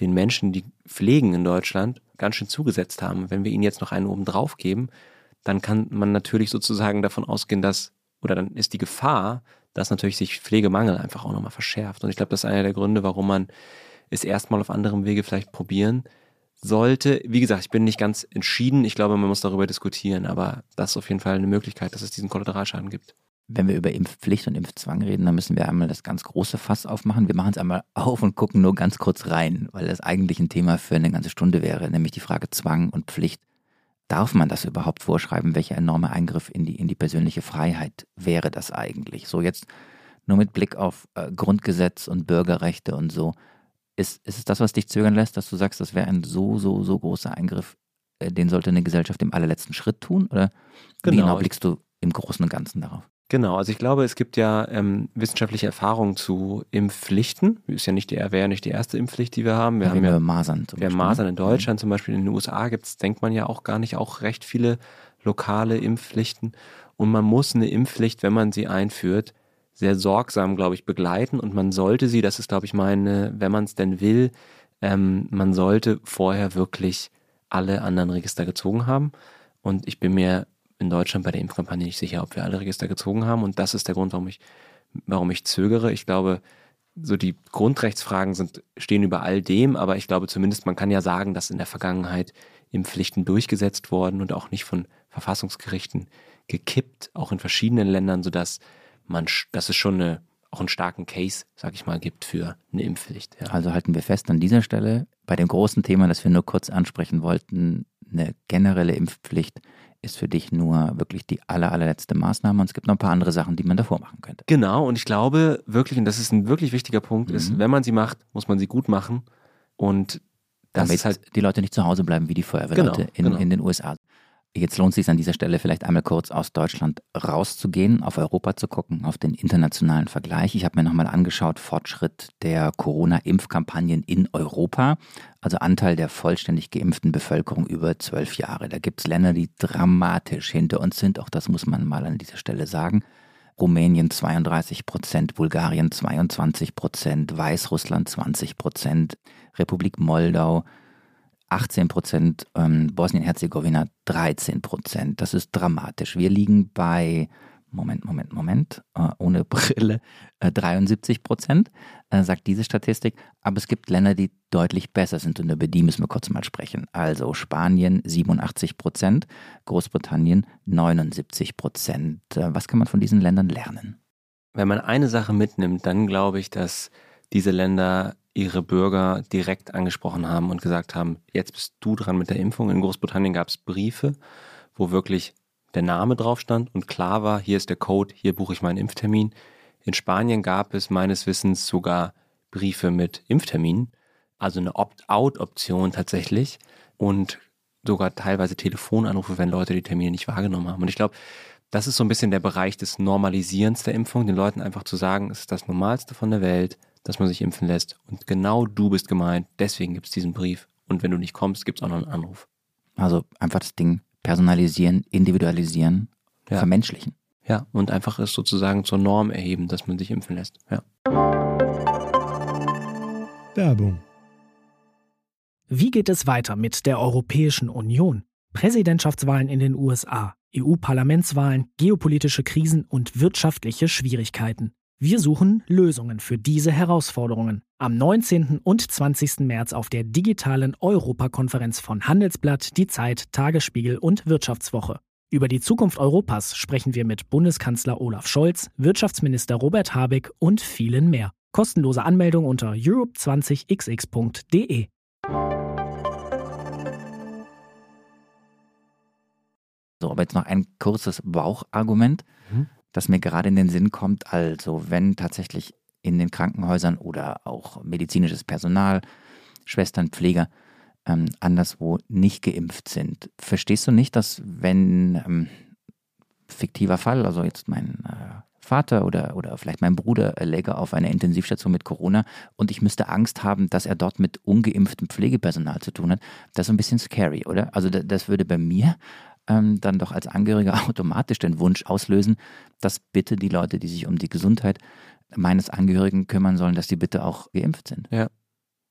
den Menschen, die pflegen in Deutschland, ganz schön zugesetzt haben. Wenn wir ihnen jetzt noch einen oben drauf geben, dann kann man natürlich sozusagen davon ausgehen, dass, oder dann ist die Gefahr, dass natürlich sich Pflegemangel einfach auch nochmal verschärft. Und ich glaube, das ist einer der Gründe, warum man es erstmal auf anderem Wege vielleicht probieren sollte. Wie gesagt, ich bin nicht ganz entschieden. Ich glaube, man muss darüber diskutieren, aber das ist auf jeden Fall eine Möglichkeit, dass es diesen Kollateralschaden gibt. Wenn wir über Impfpflicht und Impfzwang reden, dann müssen wir einmal das ganz große Fass aufmachen. Wir machen es einmal auf und gucken nur ganz kurz rein, weil das eigentlich ein Thema für eine ganze Stunde wäre, nämlich die Frage Zwang und Pflicht. Darf man das überhaupt vorschreiben? Welcher enorme Eingriff in die, in die persönliche Freiheit wäre das eigentlich? So jetzt nur mit Blick auf äh, Grundgesetz und Bürgerrechte und so. Ist, ist es das, was dich zögern lässt, dass du sagst, das wäre ein so, so, so großer Eingriff, äh, den sollte eine Gesellschaft im allerletzten Schritt tun? Oder genau. wie genau blickst du im Großen und Ganzen darauf? Genau, also ich glaube, es gibt ja ähm, wissenschaftliche Erfahrungen zu Impfpflichten. Ist ja nicht die, wäre ja nicht die erste Impfpflicht, die wir haben. Wir ja, haben ja Masern. Zum wir haben Masern in Deutschland, mhm. zum Beispiel in den USA gibt es, denkt man ja auch gar nicht, auch recht viele lokale Impfpflichten. Und man muss eine Impfpflicht, wenn man sie einführt, sehr sorgsam, glaube ich, begleiten. Und man sollte sie, das ist, glaube ich, meine, wenn man es denn will, ähm, man sollte vorher wirklich alle anderen Register gezogen haben. Und ich bin mir in Deutschland bei der Impfkampagne nicht sicher, ob wir alle Register gezogen haben. Und das ist der Grund, warum ich, warum ich zögere. Ich glaube, so die Grundrechtsfragen sind, stehen über all dem, aber ich glaube zumindest, man kann ja sagen, dass in der Vergangenheit Impfpflichten durchgesetzt worden und auch nicht von Verfassungsgerichten gekippt, auch in verschiedenen Ländern, sodass man, dass es schon eine, auch einen starken Case, sag ich mal, gibt für eine Impfpflicht. Ja. Also halten wir fest an dieser Stelle bei dem großen Thema, das wir nur kurz ansprechen wollten, eine generelle Impfpflicht ist für dich nur wirklich die aller, allerletzte Maßnahme und es gibt noch ein paar andere Sachen, die man davor machen könnte. Genau, und ich glaube wirklich, und das ist ein wirklich wichtiger Punkt, mhm. ist, wenn man sie macht, muss man sie gut machen und damit halt die Leute nicht zu Hause bleiben wie die Feuerwehrleute genau, in, genau. in den USA. Jetzt lohnt es sich an dieser Stelle vielleicht einmal kurz aus Deutschland rauszugehen, auf Europa zu gucken, auf den internationalen Vergleich. Ich habe mir nochmal angeschaut, Fortschritt der Corona-Impfkampagnen in Europa, also Anteil der vollständig geimpften Bevölkerung über zwölf Jahre. Da gibt es Länder, die dramatisch hinter uns sind, auch das muss man mal an dieser Stelle sagen. Rumänien 32 Prozent, Bulgarien 22 Prozent, Weißrussland 20 Prozent, Republik Moldau 18 Prozent, ähm, Bosnien-Herzegowina 13 Prozent. Das ist dramatisch. Wir liegen bei, Moment, Moment, Moment, äh, ohne Brille, äh, 73 Prozent, äh, sagt diese Statistik. Aber es gibt Länder, die deutlich besser sind und über die müssen wir kurz mal sprechen. Also Spanien 87 Prozent, Großbritannien 79 Prozent. Äh, was kann man von diesen Ländern lernen? Wenn man eine Sache mitnimmt, dann glaube ich, dass diese Länder ihre Bürger direkt angesprochen haben und gesagt haben, jetzt bist du dran mit der Impfung. In Großbritannien gab es Briefe, wo wirklich der Name drauf stand und klar war, hier ist der Code, hier buche ich meinen Impftermin. In Spanien gab es meines Wissens sogar Briefe mit Impfterminen, also eine Opt-out-Option tatsächlich und sogar teilweise Telefonanrufe, wenn Leute die Termine nicht wahrgenommen haben. Und ich glaube, das ist so ein bisschen der Bereich des Normalisierens der Impfung, den Leuten einfach zu sagen, es ist das Normalste von der Welt, dass man sich impfen lässt. Und genau du bist gemeint, deswegen gibt es diesen Brief. Und wenn du nicht kommst, gibt es auch noch einen Anruf. Also einfach das Ding personalisieren, individualisieren, ja. vermenschlichen. Ja, und einfach es sozusagen zur Norm erheben, dass man sich impfen lässt. Ja. Werbung. Wie geht es weiter mit der Europäischen Union? Präsidentschaftswahlen in den USA, EU-Parlamentswahlen, geopolitische Krisen und wirtschaftliche Schwierigkeiten. Wir suchen Lösungen für diese Herausforderungen. Am 19. und 20. März auf der digitalen Europakonferenz von Handelsblatt, Die Zeit, Tagesspiegel und Wirtschaftswoche. Über die Zukunft Europas sprechen wir mit Bundeskanzler Olaf Scholz, Wirtschaftsminister Robert Habeck und vielen mehr. Kostenlose Anmeldung unter europe20xx.de. So, aber jetzt noch ein kurzes Bauchargument, mhm. Das mir gerade in den Sinn kommt. Also, wenn tatsächlich in den Krankenhäusern oder auch medizinisches Personal, Schwestern, Pfleger ähm, anderswo nicht geimpft sind. Verstehst du nicht, dass wenn ähm, fiktiver Fall, also jetzt mein äh, Vater oder, oder vielleicht mein Bruder läge auf einer Intensivstation mit Corona und ich müsste Angst haben, dass er dort mit ungeimpftem Pflegepersonal zu tun hat, das ist ein bisschen scary, oder? Also das würde bei mir ähm, dann doch als Angehöriger automatisch den Wunsch auslösen, dass bitte die Leute, die sich um die Gesundheit meines Angehörigen kümmern sollen, dass die bitte auch geimpft sind. Ja,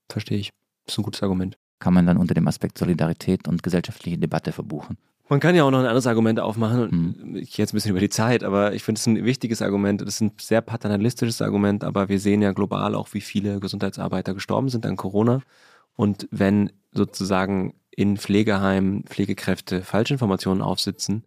verstehe ich. Das ist ein gutes Argument. Kann man dann unter dem Aspekt Solidarität und gesellschaftliche Debatte verbuchen. Man kann ja auch noch ein anderes Argument aufmachen. Mhm. Ich gehe jetzt ein bisschen über die Zeit, aber ich finde es ein wichtiges Argument. Das ist ein sehr paternalistisches Argument, aber wir sehen ja global auch, wie viele Gesundheitsarbeiter gestorben sind an Corona. Und wenn sozusagen in Pflegeheimen Pflegekräfte Falschinformationen aufsitzen,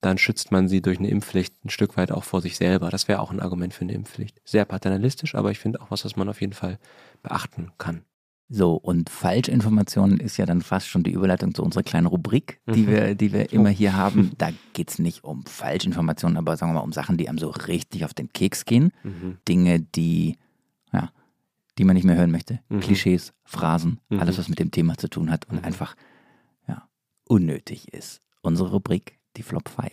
dann schützt man sie durch eine Impfpflicht ein Stück weit auch vor sich selber. Das wäre auch ein Argument für eine Impfpflicht. Sehr paternalistisch, aber ich finde auch was, was man auf jeden Fall beachten kann. So, und Falschinformationen ist ja dann fast schon die Überleitung zu unserer kleinen Rubrik, die mhm. wir, die wir immer hier haben. Da geht es nicht um Falschinformationen, aber sagen wir mal um Sachen, die einem so richtig auf den Keks gehen. Mhm. Dinge, die, ja, die man nicht mehr hören möchte. Mhm. Klischees, Phrasen, mhm. alles, was mit dem Thema zu tun hat und mhm. einfach ja, unnötig ist. Unsere Rubrik, die Flop 5.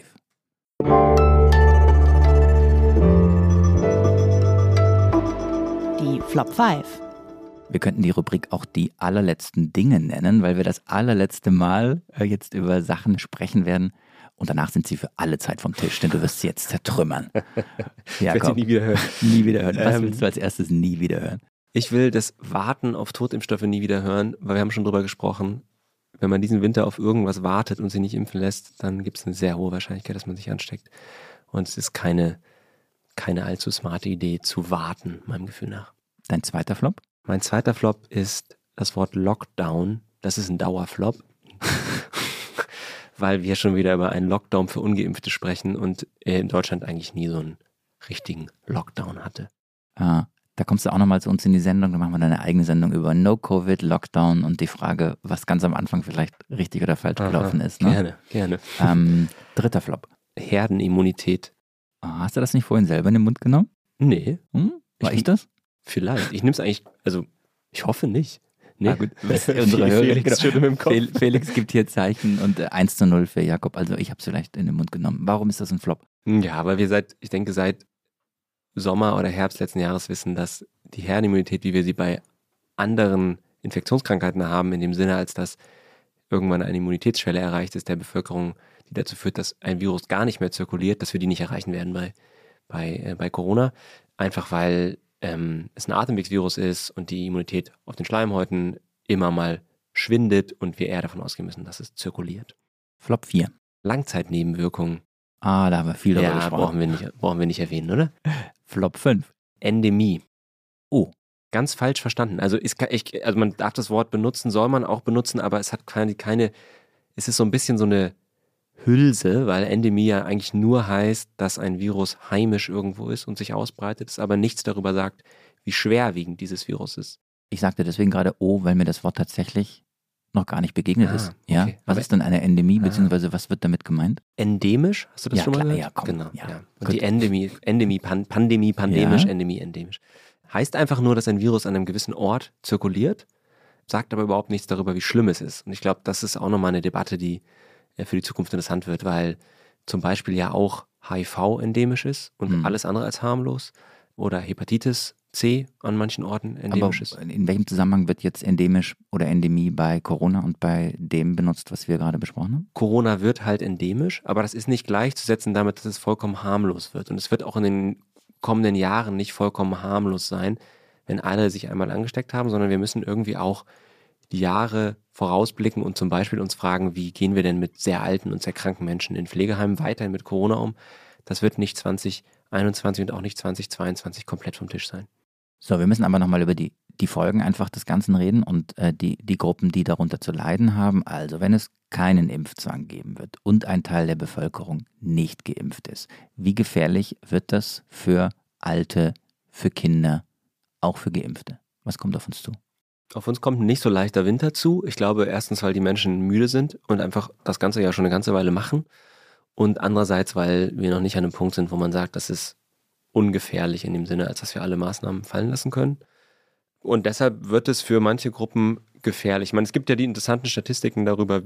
Die Flop 5. Wir könnten die Rubrik auch die allerletzten Dinge nennen, weil wir das allerletzte Mal äh, jetzt über Sachen sprechen werden. Und danach sind sie für alle Zeit vom Tisch, denn du wirst sie jetzt zertrümmern. Ja, ich werde sie nie wieder hören. Nie wieder hören. Was ähm, willst du als erstes nie wieder hören? Ich will das Warten auf Totimpfstoffe nie wieder hören, weil wir haben schon drüber gesprochen. Wenn man diesen Winter auf irgendwas wartet und sie nicht impfen lässt, dann gibt es eine sehr hohe Wahrscheinlichkeit, dass man sich ansteckt. Und es ist keine, keine allzu smarte Idee zu warten, meinem Gefühl nach. Dein zweiter Flop? Mein zweiter Flop ist das Wort Lockdown. Das ist ein Dauerflop. Weil wir schon wieder über einen Lockdown für Ungeimpfte sprechen und in Deutschland eigentlich nie so einen richtigen Lockdown hatte. Ah, da kommst du auch nochmal zu uns in die Sendung, dann machen wir eine eigene Sendung über No-Covid, Lockdown und die Frage, was ganz am Anfang vielleicht richtig oder falsch Aha, gelaufen ist. Ne? Gerne, gerne. Ähm, dritter Flop. Herdenimmunität. Ah, hast du das nicht vorhin selber in den Mund genommen? Nee. Hm? War ich, ich das? Vielleicht. Ich nehme es eigentlich, also ich hoffe nicht. Nee. Ah, gut. Unsere Felix, genau. Felix gibt hier Zeichen und 1 äh, zu 0 für Jakob. Also ich habe es vielleicht in den Mund genommen. Warum ist das ein Flop? Ja, weil wir seit, ich denke, seit Sommer oder Herbst letzten Jahres wissen, dass die Herdenimmunität, wie wir sie bei anderen Infektionskrankheiten haben, in dem Sinne, als dass irgendwann eine Immunitätsschwelle erreicht ist der Bevölkerung, die dazu führt, dass ein Virus gar nicht mehr zirkuliert, dass wir die nicht erreichen werden bei, bei, äh, bei Corona. Einfach weil ähm, es ein Atemwegsvirus ist und die Immunität auf den Schleimhäuten immer mal schwindet und wir eher davon ausgehen müssen, dass es zirkuliert. Flop 4. Langzeitnebenwirkungen. Ah, da haben wir viel darüber ja, gesprochen. Brauchen wir, nicht, brauchen wir nicht erwähnen, oder? Flop 5. Endemie. Oh, ganz falsch verstanden. Also, ist, ich, also man darf das Wort benutzen, soll man auch benutzen, aber es hat keine, keine es ist so ein bisschen so eine Hülse, weil Endemie ja eigentlich nur heißt, dass ein Virus heimisch irgendwo ist und sich ausbreitet, es aber nichts darüber sagt, wie schwerwiegend dieses Virus ist. Ich sagte deswegen gerade oh, weil mir das Wort tatsächlich noch gar nicht begegnet ah, ist. Ja, okay. was aber ist denn eine Endemie, ah. beziehungsweise was wird damit gemeint? Endemisch, hast du das ja, schon mal klar, gehört? Ja, komm, genau. Ja, ja. Und die Endemie, Endemie, Pan, Pandemie, pandemisch, Ja. Endemie, endemisch. Heißt einfach nur, dass ein Virus an einem gewissen Ort zirkuliert, sagt aber überhaupt nichts darüber, wie schlimm es ist. Und ich glaube, das ist auch nochmal eine Debatte, die äh, für die Zukunft interessant wird, weil zum Beispiel ja auch HIV endemisch ist und Mhm. alles andere als harmlos oder Hepatitis C an manchen Orten endemisch ist. in welchem Zusammenhang wird jetzt endemisch oder Endemie bei Corona und bei dem benutzt, was wir gerade besprochen haben? Corona wird halt endemisch, aber das ist nicht gleichzusetzen damit, dass es vollkommen harmlos wird. Und es wird auch in den kommenden Jahren nicht vollkommen harmlos sein, wenn alle sich einmal angesteckt haben, sondern wir müssen irgendwie auch die Jahre vorausblicken und zum Beispiel uns fragen, wie gehen wir denn mit sehr alten und sehr kranken Menschen in Pflegeheimen weiterhin mit Corona um? Das wird nicht 2021 und auch nicht 2022 komplett vom Tisch sein. So, wir müssen aber nochmal über die, die Folgen einfach des Ganzen reden und äh, die, die Gruppen, die darunter zu leiden haben. Also, wenn es keinen Impfzwang geben wird und ein Teil der Bevölkerung nicht geimpft ist, wie gefährlich wird das für Alte, für Kinder, auch für Geimpfte? Was kommt auf uns zu? Auf uns kommt ein nicht so leichter Winter zu. Ich glaube, erstens, weil die Menschen müde sind und einfach das Ganze ja schon eine ganze Weile machen. Und andererseits, weil wir noch nicht an einem Punkt sind, wo man sagt, das ist ungefährlich in dem Sinne, als dass wir alle Maßnahmen fallen lassen können. Und deshalb wird es für manche Gruppen gefährlich. Ich meine, es gibt ja die interessanten Statistiken darüber,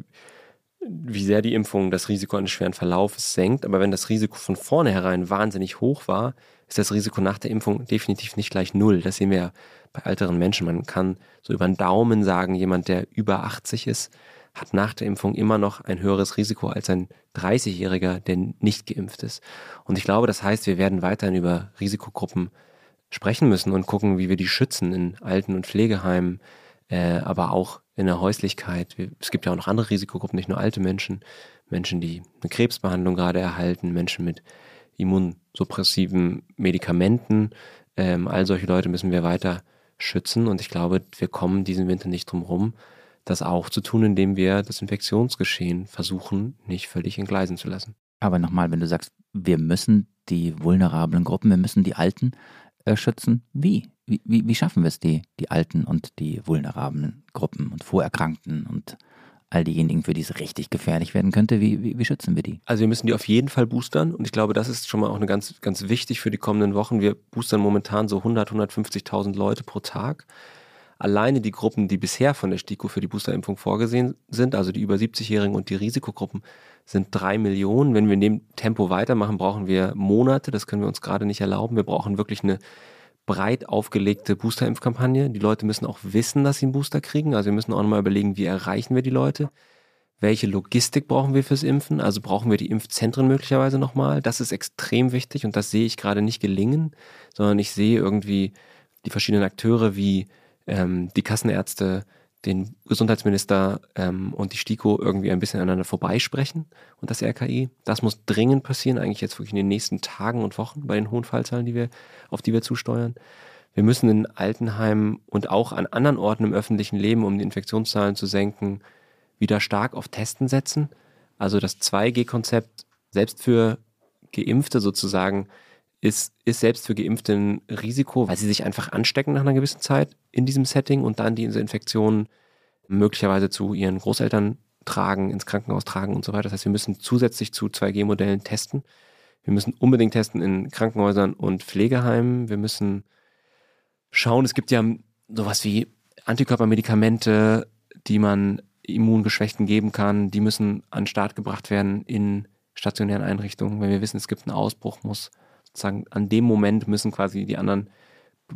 wie sehr die Impfung das Risiko eines schweren Verlaufes senkt. Aber wenn das Risiko von vornherein wahnsinnig hoch war, ist das Risiko nach der Impfung definitiv nicht gleich null. Das sehen wir ja bei älteren Menschen. Man kann so über den Daumen sagen, jemand, der über 80 ist, hat nach der Impfung immer noch ein höheres Risiko als ein 30-Jähriger, der nicht geimpft ist. Und ich glaube, das heißt, wir werden weiterhin über Risikogruppen sprechen müssen und gucken, wie wir die schützen in Alten- und Pflegeheimen, äh, aber auch in der Häuslichkeit. Es gibt ja auch noch andere Risikogruppen, nicht nur alte Menschen, Menschen, die eine Krebsbehandlung gerade erhalten, Menschen mit immunsuppressiven Medikamenten. Ähm, all solche Leute müssen wir weiter schützen und ich glaube, wir kommen diesen Winter nicht drum herum, das auch zu tun, indem wir das Infektionsgeschehen versuchen, nicht völlig entgleisen zu lassen. Aber nochmal, wenn du sagst, wir müssen die vulnerablen Gruppen, wir müssen die Alten äh, schützen, wie? Wie, wie? wie schaffen wir es, die, die Alten und die vulnerablen Gruppen und Vorerkrankten und all diejenigen, für die es richtig gefährlich werden könnte, wie, wie, wie, schützen wir die? Also wir müssen die auf jeden Fall boostern und ich glaube, das ist schon mal auch eine ganz, ganz wichtig für die kommenden Wochen. Wir boostern momentan so 100, 150.000 Leute pro Tag. Alleine die Gruppen, die bisher von der STIKO für die Boosterimpfung vorgesehen sind, also die über 70-Jährigen und die Risikogruppen, sind drei Millionen. Wenn wir in dem Tempo weitermachen, brauchen wir Monate. Das können wir uns gerade nicht erlauben. Wir brauchen wirklich eine breit aufgelegte Boosterimpfkampagne. Die Leute müssen auch wissen, dass sie einen Booster kriegen. Also wir müssen auch nochmal überlegen, wie erreichen wir die Leute? Welche Logistik brauchen wir fürs Impfen? Also brauchen wir die Impfzentren möglicherweise nochmal? Das ist extrem wichtig und das sehe ich gerade nicht gelingen, sondern ich sehe irgendwie die verschiedenen Akteure wie ähm, die Kassenärzte, den Gesundheitsminister ähm, und die STIKO irgendwie ein bisschen aneinander vorbeisprechen und das RKI. Das muss dringend passieren, eigentlich jetzt wirklich in den nächsten Tagen und Wochen bei den hohen Fallzahlen, die wir, auf die wir zusteuern. Wir müssen in Altenheimen und auch an anderen Orten im öffentlichen Leben, um die Infektionszahlen zu senken, wieder stark auf Testen setzen. Also das 2G-Konzept selbst für Geimpfte sozusagen ist, ist selbst für Geimpfte ein Risiko, weil sie sich einfach anstecken nach einer gewissen Zeit in diesem Setting und dann diese Infektionen möglicherweise zu ihren Großeltern tragen, ins Krankenhaus tragen und so weiter. Das heißt, wir müssen zusätzlich zu 2G-Modellen testen. Wir müssen unbedingt testen in Krankenhäusern und Pflegeheimen. Wir müssen schauen, es gibt ja sowas wie Antikörpermedikamente, die man Immungeschwächten geben kann. Die müssen an den Start gebracht werden in stationären Einrichtungen. Wenn wir wissen, es gibt einen Ausbruch, muss sozusagen an dem Moment müssen quasi die anderen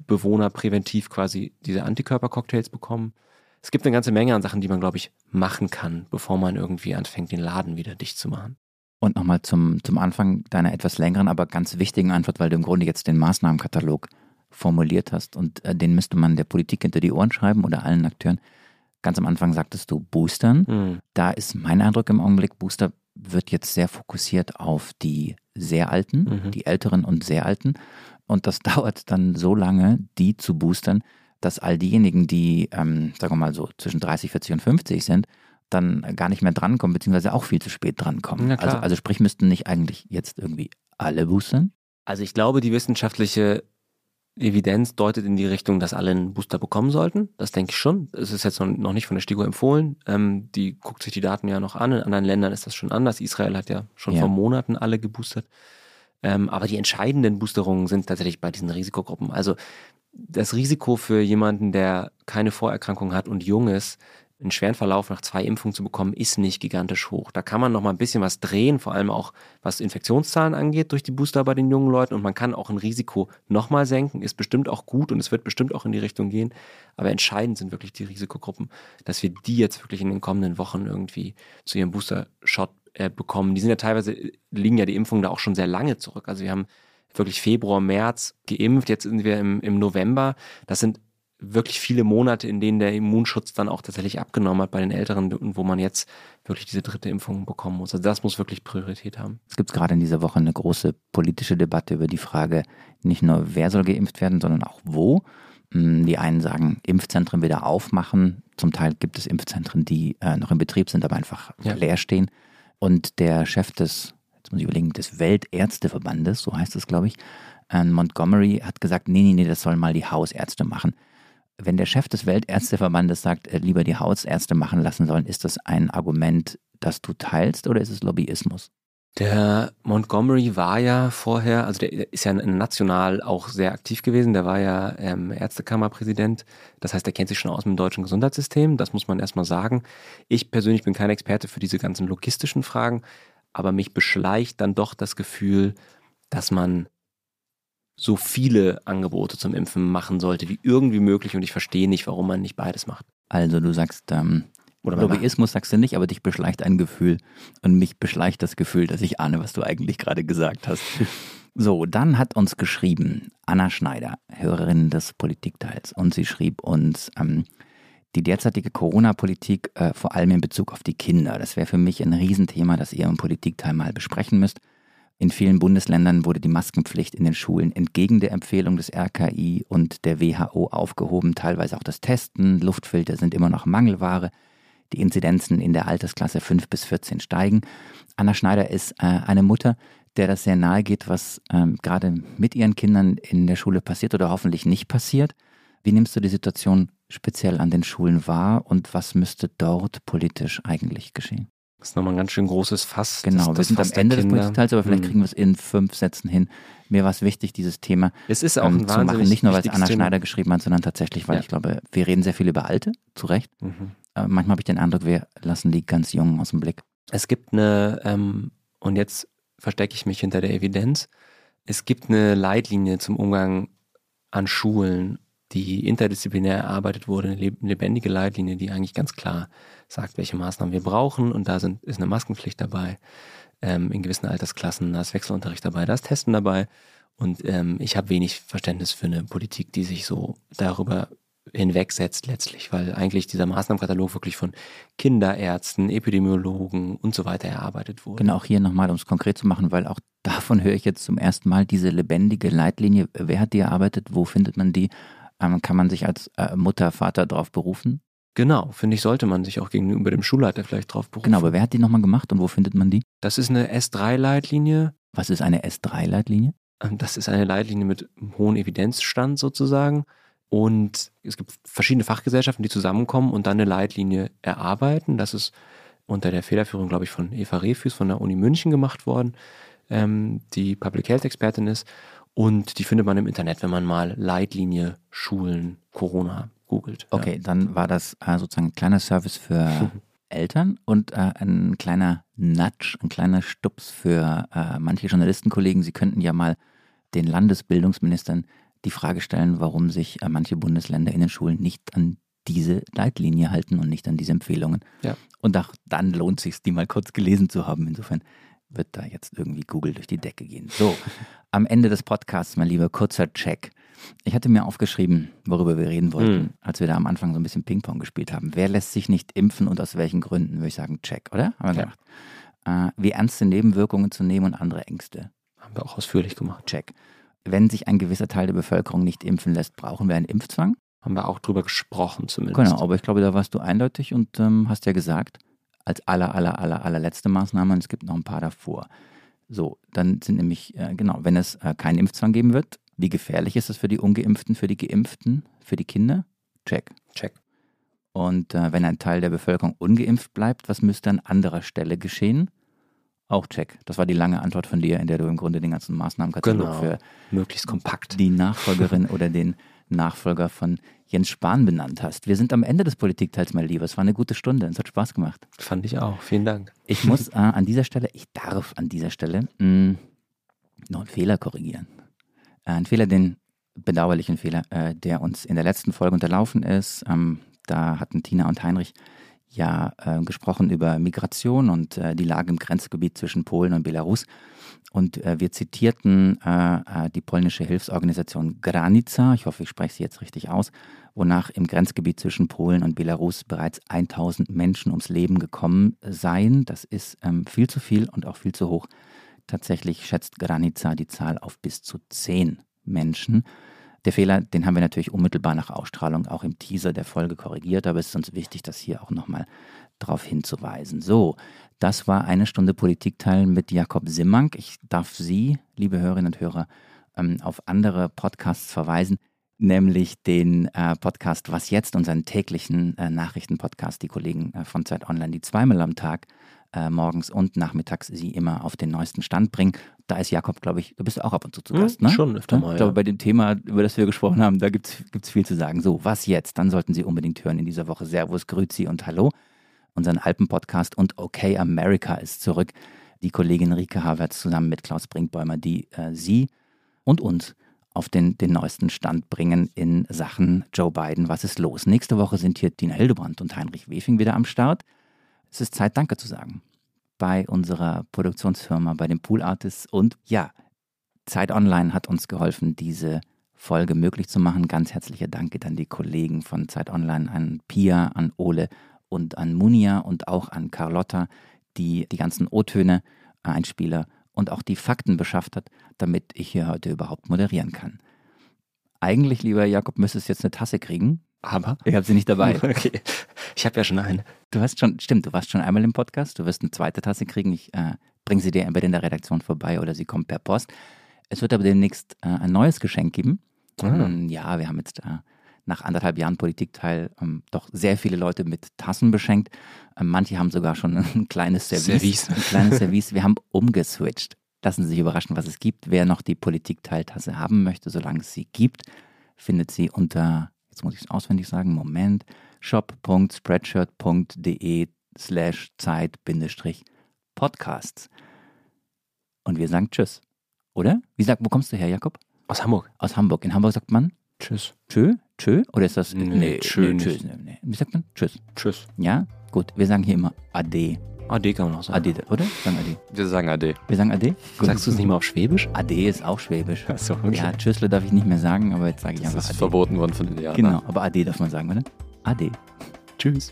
Bewohner präventiv quasi diese Antikörpercocktails bekommen. Es gibt eine ganze Menge an Sachen, die man, glaube ich, machen kann, bevor man irgendwie anfängt, den Laden wieder dicht zu machen. Und nochmal zum, zum Anfang deiner etwas längeren, aber ganz wichtigen Antwort, weil du im Grunde jetzt den Maßnahmenkatalog formuliert hast und äh, den müsste man der Politik hinter die Ohren schreiben oder allen Akteuren. Ganz am Anfang sagtest du Boostern. Mhm. Da ist mein Eindruck im Augenblick, Booster wird jetzt sehr fokussiert auf die sehr Alten, mhm. die Älteren und sehr Alten. Und das dauert dann so lange, die zu boostern, dass all diejenigen, die, ähm, sagen wir mal so, zwischen 30, 40 und 50 sind, dann gar nicht mehr drankommen, beziehungsweise auch viel zu spät drankommen. Also, also sprich, müssten nicht eigentlich jetzt irgendwie alle boostern? Also ich glaube, die wissenschaftliche Evidenz deutet in die Richtung, dass alle einen Booster bekommen sollten. Das denke ich schon. Es ist jetzt noch nicht von der STIKO empfohlen. Ähm, die guckt sich die Daten ja noch an. In anderen Ländern ist das schon anders. Israel hat ja schon ja. vor Monaten alle geboostert. Ähm, aber die entscheidenden Boosterungen sind tatsächlich bei diesen Risikogruppen. Also das Risiko für jemanden, der keine Vorerkrankung hat und jung ist, einen schweren Verlauf nach zwei Impfungen zu bekommen, ist nicht gigantisch hoch. Da kann man noch mal ein bisschen was drehen, vor allem auch was Infektionszahlen angeht durch die Booster bei den jungen Leuten und man kann auch ein Risiko noch mal senken, ist bestimmt auch gut und es wird bestimmt auch in die Richtung gehen. Aber entscheidend sind wirklich die Risikogruppen, dass wir die jetzt wirklich in den kommenden Wochen irgendwie zu ihrem Booster-Shot äh, bekommen. Die sind ja teilweise, liegen ja die Impfungen da auch schon sehr lange zurück. Also wir haben wirklich Februar, März geimpft, jetzt sind wir im, im November. Das sind wirklich viele Monate, in denen der Immunschutz dann auch tatsächlich abgenommen hat bei den Älteren und wo man jetzt wirklich diese dritte Impfung bekommen muss. Also das muss wirklich Priorität haben. Es gibt gerade in dieser Woche eine große politische Debatte über die Frage, nicht nur wer soll geimpft werden, sondern auch wo. Hm, die einen sagen, Impfzentren wieder aufmachen. Zum Teil gibt es Impfzentren, die äh, noch in Betrieb sind, aber einfach ja. leer stehen. Und der Chef des, jetzt muss ich überlegen, des Weltärzteverbandes, so heißt es, glaube ich, äh, Montgomery, hat gesagt, nee, nee, nee, das sollen mal die Hausärzte machen. Wenn der Chef des Weltärzteverbandes sagt, äh, lieber die Hausärzte machen lassen sollen, ist das ein Argument, das du teilst oder ist es Lobbyismus? Der Montgomery war ja vorher, also der ist ja national auch sehr aktiv gewesen, der war ja ähm, Ärztekammerpräsident, das heißt, er kennt sich schon aus mit dem deutschen Gesundheitssystem, das muss man erstmal sagen. Ich persönlich bin kein Experte für diese ganzen logistischen Fragen, aber mich beschleicht dann doch das Gefühl, dass man so viele Angebote zum Impfen machen sollte, wie irgendwie möglich und ich verstehe nicht, warum man nicht beides macht. Also du sagst, ähm, oder Lobbyismus sagst du nicht, aber dich beschleicht ein Gefühl. Und mich beschleicht das Gefühl, dass ich ahne, was du eigentlich gerade gesagt hast. So, dann hat uns geschrieben Anna Schneider, Hörerin des Politikteils. Und sie schrieb uns, ähm, die derzeitige Corona-Politik, äh, vor allem in Bezug auf die Kinder, das wäre für mich ein Riesenthema, das ihr im Politikteil mal besprechen müsst. In vielen Bundesländern wurde die Maskenpflicht in den Schulen entgegen der Empfehlung des RKI und der WHO aufgehoben. Teilweise auch das Testen. Luftfilter sind immer noch Mangelware die Inzidenzen in der Altersklasse 5 bis 14 steigen. Anna Schneider ist äh, eine Mutter, der das sehr nahe geht, was ähm, gerade mit ihren Kindern in der Schule passiert oder hoffentlich nicht passiert. Wie nimmst du die Situation speziell an den Schulen wahr und was müsste dort politisch eigentlich geschehen? Das ist nochmal ein ganz schön großes Fass. Genau, das, wir sind am Ende des Politikteils, aber vielleicht hm. kriegen wir es in fünf Sätzen hin. Mir war es wichtig, dieses Thema es ist auch ähm, zu machen. Nicht nur, weil es Anna Thema. Schneider geschrieben hat, sondern tatsächlich, weil ja. ich glaube, wir reden sehr viel über Alte, zu Recht. Mhm. Aber manchmal habe ich den Eindruck, wir lassen die ganz Jungen aus dem Blick. Es gibt eine, ähm, und jetzt verstecke ich mich hinter der Evidenz, es gibt eine Leitlinie zum Umgang an Schulen, die interdisziplinär erarbeitet wurde, eine lebendige Leitlinie, die eigentlich ganz klar sagt, welche Maßnahmen wir brauchen. Und da sind, ist eine Maskenpflicht dabei, ähm, in gewissen Altersklassen, da ist Wechselunterricht dabei, da ist Testen dabei. Und ähm, ich habe wenig Verständnis für eine Politik, die sich so darüber hinwegsetzt letztlich, weil eigentlich dieser Maßnahmenkatalog wirklich von Kinderärzten, Epidemiologen und so weiter erarbeitet wurde. Genau, auch hier nochmal, um es konkret zu machen, weil auch davon höre ich jetzt zum ersten Mal diese lebendige Leitlinie. Wer hat die erarbeitet? Wo findet man die? Ähm, kann man sich als äh, Mutter, Vater darauf berufen? Genau, finde ich, sollte man sich auch gegenüber dem Schulleiter vielleicht drauf berufen. Genau, aber wer hat die nochmal gemacht und wo findet man die? Das ist eine S3-Leitlinie. Was ist eine S3-Leitlinie? Ähm, das ist eine Leitlinie mit hohem Evidenzstand sozusagen. Und es gibt verschiedene Fachgesellschaften, die zusammenkommen und dann eine Leitlinie erarbeiten. Das ist unter der Federführung, glaube ich, von Eva Refus von der Uni München gemacht worden, ähm, die Public Health Expertin ist. Und die findet man im Internet, wenn man mal Leitlinie Schulen Corona googelt. Okay, ja. dann war das äh, sozusagen ein kleiner Service für Eltern und äh, ein kleiner Nudge, ein kleiner Stups für äh, manche Journalistenkollegen. Sie könnten ja mal den Landesbildungsministern die Frage stellen, warum sich äh, manche Bundesländer in den Schulen nicht an diese Leitlinie halten und nicht an diese Empfehlungen. Ja. Und auch dann lohnt es sich, die mal kurz gelesen zu haben. Insofern wird da jetzt irgendwie Google durch die Decke gehen. So, am Ende des Podcasts, mein lieber, kurzer Check. Ich hatte mir aufgeschrieben, worüber wir reden wollten, hm. als wir da am Anfang so ein bisschen Ping-Pong gespielt haben. Wer lässt sich nicht impfen und aus welchen Gründen? Würde ich sagen, check, oder? Haben wir ja. gemacht. Äh, wie ernste Nebenwirkungen zu nehmen und andere Ängste. Haben wir auch ausführlich gemacht. Check wenn sich ein gewisser Teil der Bevölkerung nicht impfen lässt, brauchen wir einen Impfzwang? Haben wir auch drüber gesprochen zumindest. Genau, aber ich glaube, da warst du eindeutig und ähm, hast ja gesagt, als aller, aller, aller, allerletzte Maßnahme, und es gibt noch ein paar davor. So, dann sind nämlich, äh, genau, wenn es äh, keinen Impfzwang geben wird, wie gefährlich ist es für die Ungeimpften, für die Geimpften, für die Kinder? Check. Check. Und äh, wenn ein Teil der Bevölkerung ungeimpft bleibt, was müsste an anderer Stelle geschehen? Auch check. Das war die lange Antwort von dir, in der du im Grunde den ganzen Maßnahmenkatalog genau. für möglichst kompakt die Nachfolgerin oder den Nachfolger von Jens Spahn benannt hast. Wir sind am Ende des Politikteils, mein Lieber. Es war eine gute Stunde. Es hat Spaß gemacht. Fand ich auch. Vielen Dank. Ich muss äh, an dieser Stelle, ich darf an dieser Stelle mh, mm, noch einen Fehler korrigieren. Äh, ein Fehler, den bedauerlichen Fehler, äh, der uns in der letzten Folge unterlaufen ist. Ähm, da hatten Tina und Heinrich ja äh, gesprochen über Migration und die Lage im Grenzgebiet zwischen Polen und Belarus. Und wir zitierten die polnische Hilfsorganisation Granica, ich hoffe, ich spreche sie jetzt richtig aus, wonach im Grenzgebiet zwischen Polen und Belarus bereits 1000 Menschen ums Leben gekommen seien. Das ist ähm, viel zu viel und auch viel zu hoch. Tatsächlich schätzt Granica die Zahl auf bis zu 10 Menschen. Der Fehler, den haben wir natürlich unmittelbar nach Ausstrahlung auch im Teaser der Folge korrigiert, aber es ist uns wichtig, das hier auch nochmal darauf hinzuweisen. So, das war eine Stunde Politikteil mit Jakob Simmank. Ich darf Sie, liebe Hörerinnen und Hörer, ähm, auf andere Podcasts verweisen, nämlich den äh, Podcast Was jetzt, unseren täglichen äh, Nachrichtenpodcast, die Kollegen äh, von Zeit Online, die zweimal am Tag äh, morgens und nachmittags sie immer auf den neuesten Stand bringen. Da ist Jakob, glaube ich, du bist auch ab und zu zu hm, Gast, ne? Schon öfter mal. Ich glaube, ja. bei dem Thema, über das wir gesprochen haben, da gibt es viel zu sagen. So, was jetzt? Dann sollten Sie unbedingt hören in dieser Woche. Servus, Grüzi und Hallo. Unseren Alpen-Podcast und Okay America ist zurück. Die Kollegin Rike Havertz zusammen mit Klaus Brinkbäumer, die äh, Sie und uns auf den, den neuesten Stand bringen in Sachen Joe Biden. Was ist los? Nächste Woche sind hier Dina Hildebrandt und Heinrich Wefing wieder am Start es ist Zeit, Danke zu sagen. Bei unserer Produktionsfirma, bei den Pool Artists und ja, Zeit Online hat uns geholfen, diese Folge möglich zu machen. Ganz herzliche Danke an die Kollegen von Zeit Online, an Pia, an Ole und an Munia und auch an Carlotta, die die ganzen O-Töne, Einspieler und auch die Fakten beschafft hat, damit ich hier heute überhaupt moderieren kann. Eigentlich, lieber Jakob, müsstest du jetzt eine Tasse kriegen. Aber? Ich habe sie nicht dabei. Okay. Ich habe ja schon eine. Du hast schon, stimmt, du warst schon einmal im Podcast. Du wirst eine zweite Tasse kriegen. Ich äh, bringe sie dir entweder in der Redaktion vorbei oder sie kommt per Post. Es wird aber demnächst äh, ein neues Geschenk geben. Ah. Ähm, ja, wir haben jetzt äh, nach anderthalb Jahren Politikteil ähm, doch sehr viele Leute mit Tassen beschenkt. Ähm, manche haben sogar schon ein kleines Service. Service. Ein kleines Service. Wir haben umgeswitcht. Lassen Sie sich überraschen, was es gibt. Wer noch die Politikteiltasse haben möchte, solange es sie gibt, findet sie unter jetzt muss ich es auswendig sagen, Moment, shop.spreadshirt.de slash Zeit-Podcasts. Und wir sagen Tschüss. Oder? Wie sagt, wo kommst du her, Jakob? Aus Hamburg. Aus Hamburg. In Hamburg sagt man Tschüss. Tschö? Tschö? Oder ist das. Nee, nee tschö. Nee, tschüss. Nee. Wie sagt man? Tschüss. Tschüss. Ja? Gut. Wir sagen hier immer Ade. Ade kann man auch sagen. Ade, oder? Sagen Ade. Wir sagen Ade. Wir sagen Ade? Gut. Sagst du es nicht mal auf Schwäbisch? Ade ist auch Schwäbisch. Achso, okay. Ja, Tschüssle darf ich nicht mehr sagen, aber jetzt sage ich das einfach ist Ade. verboten worden von den Jahren. Genau, aber Ade darf man sagen, oder? Ade. Tschüss.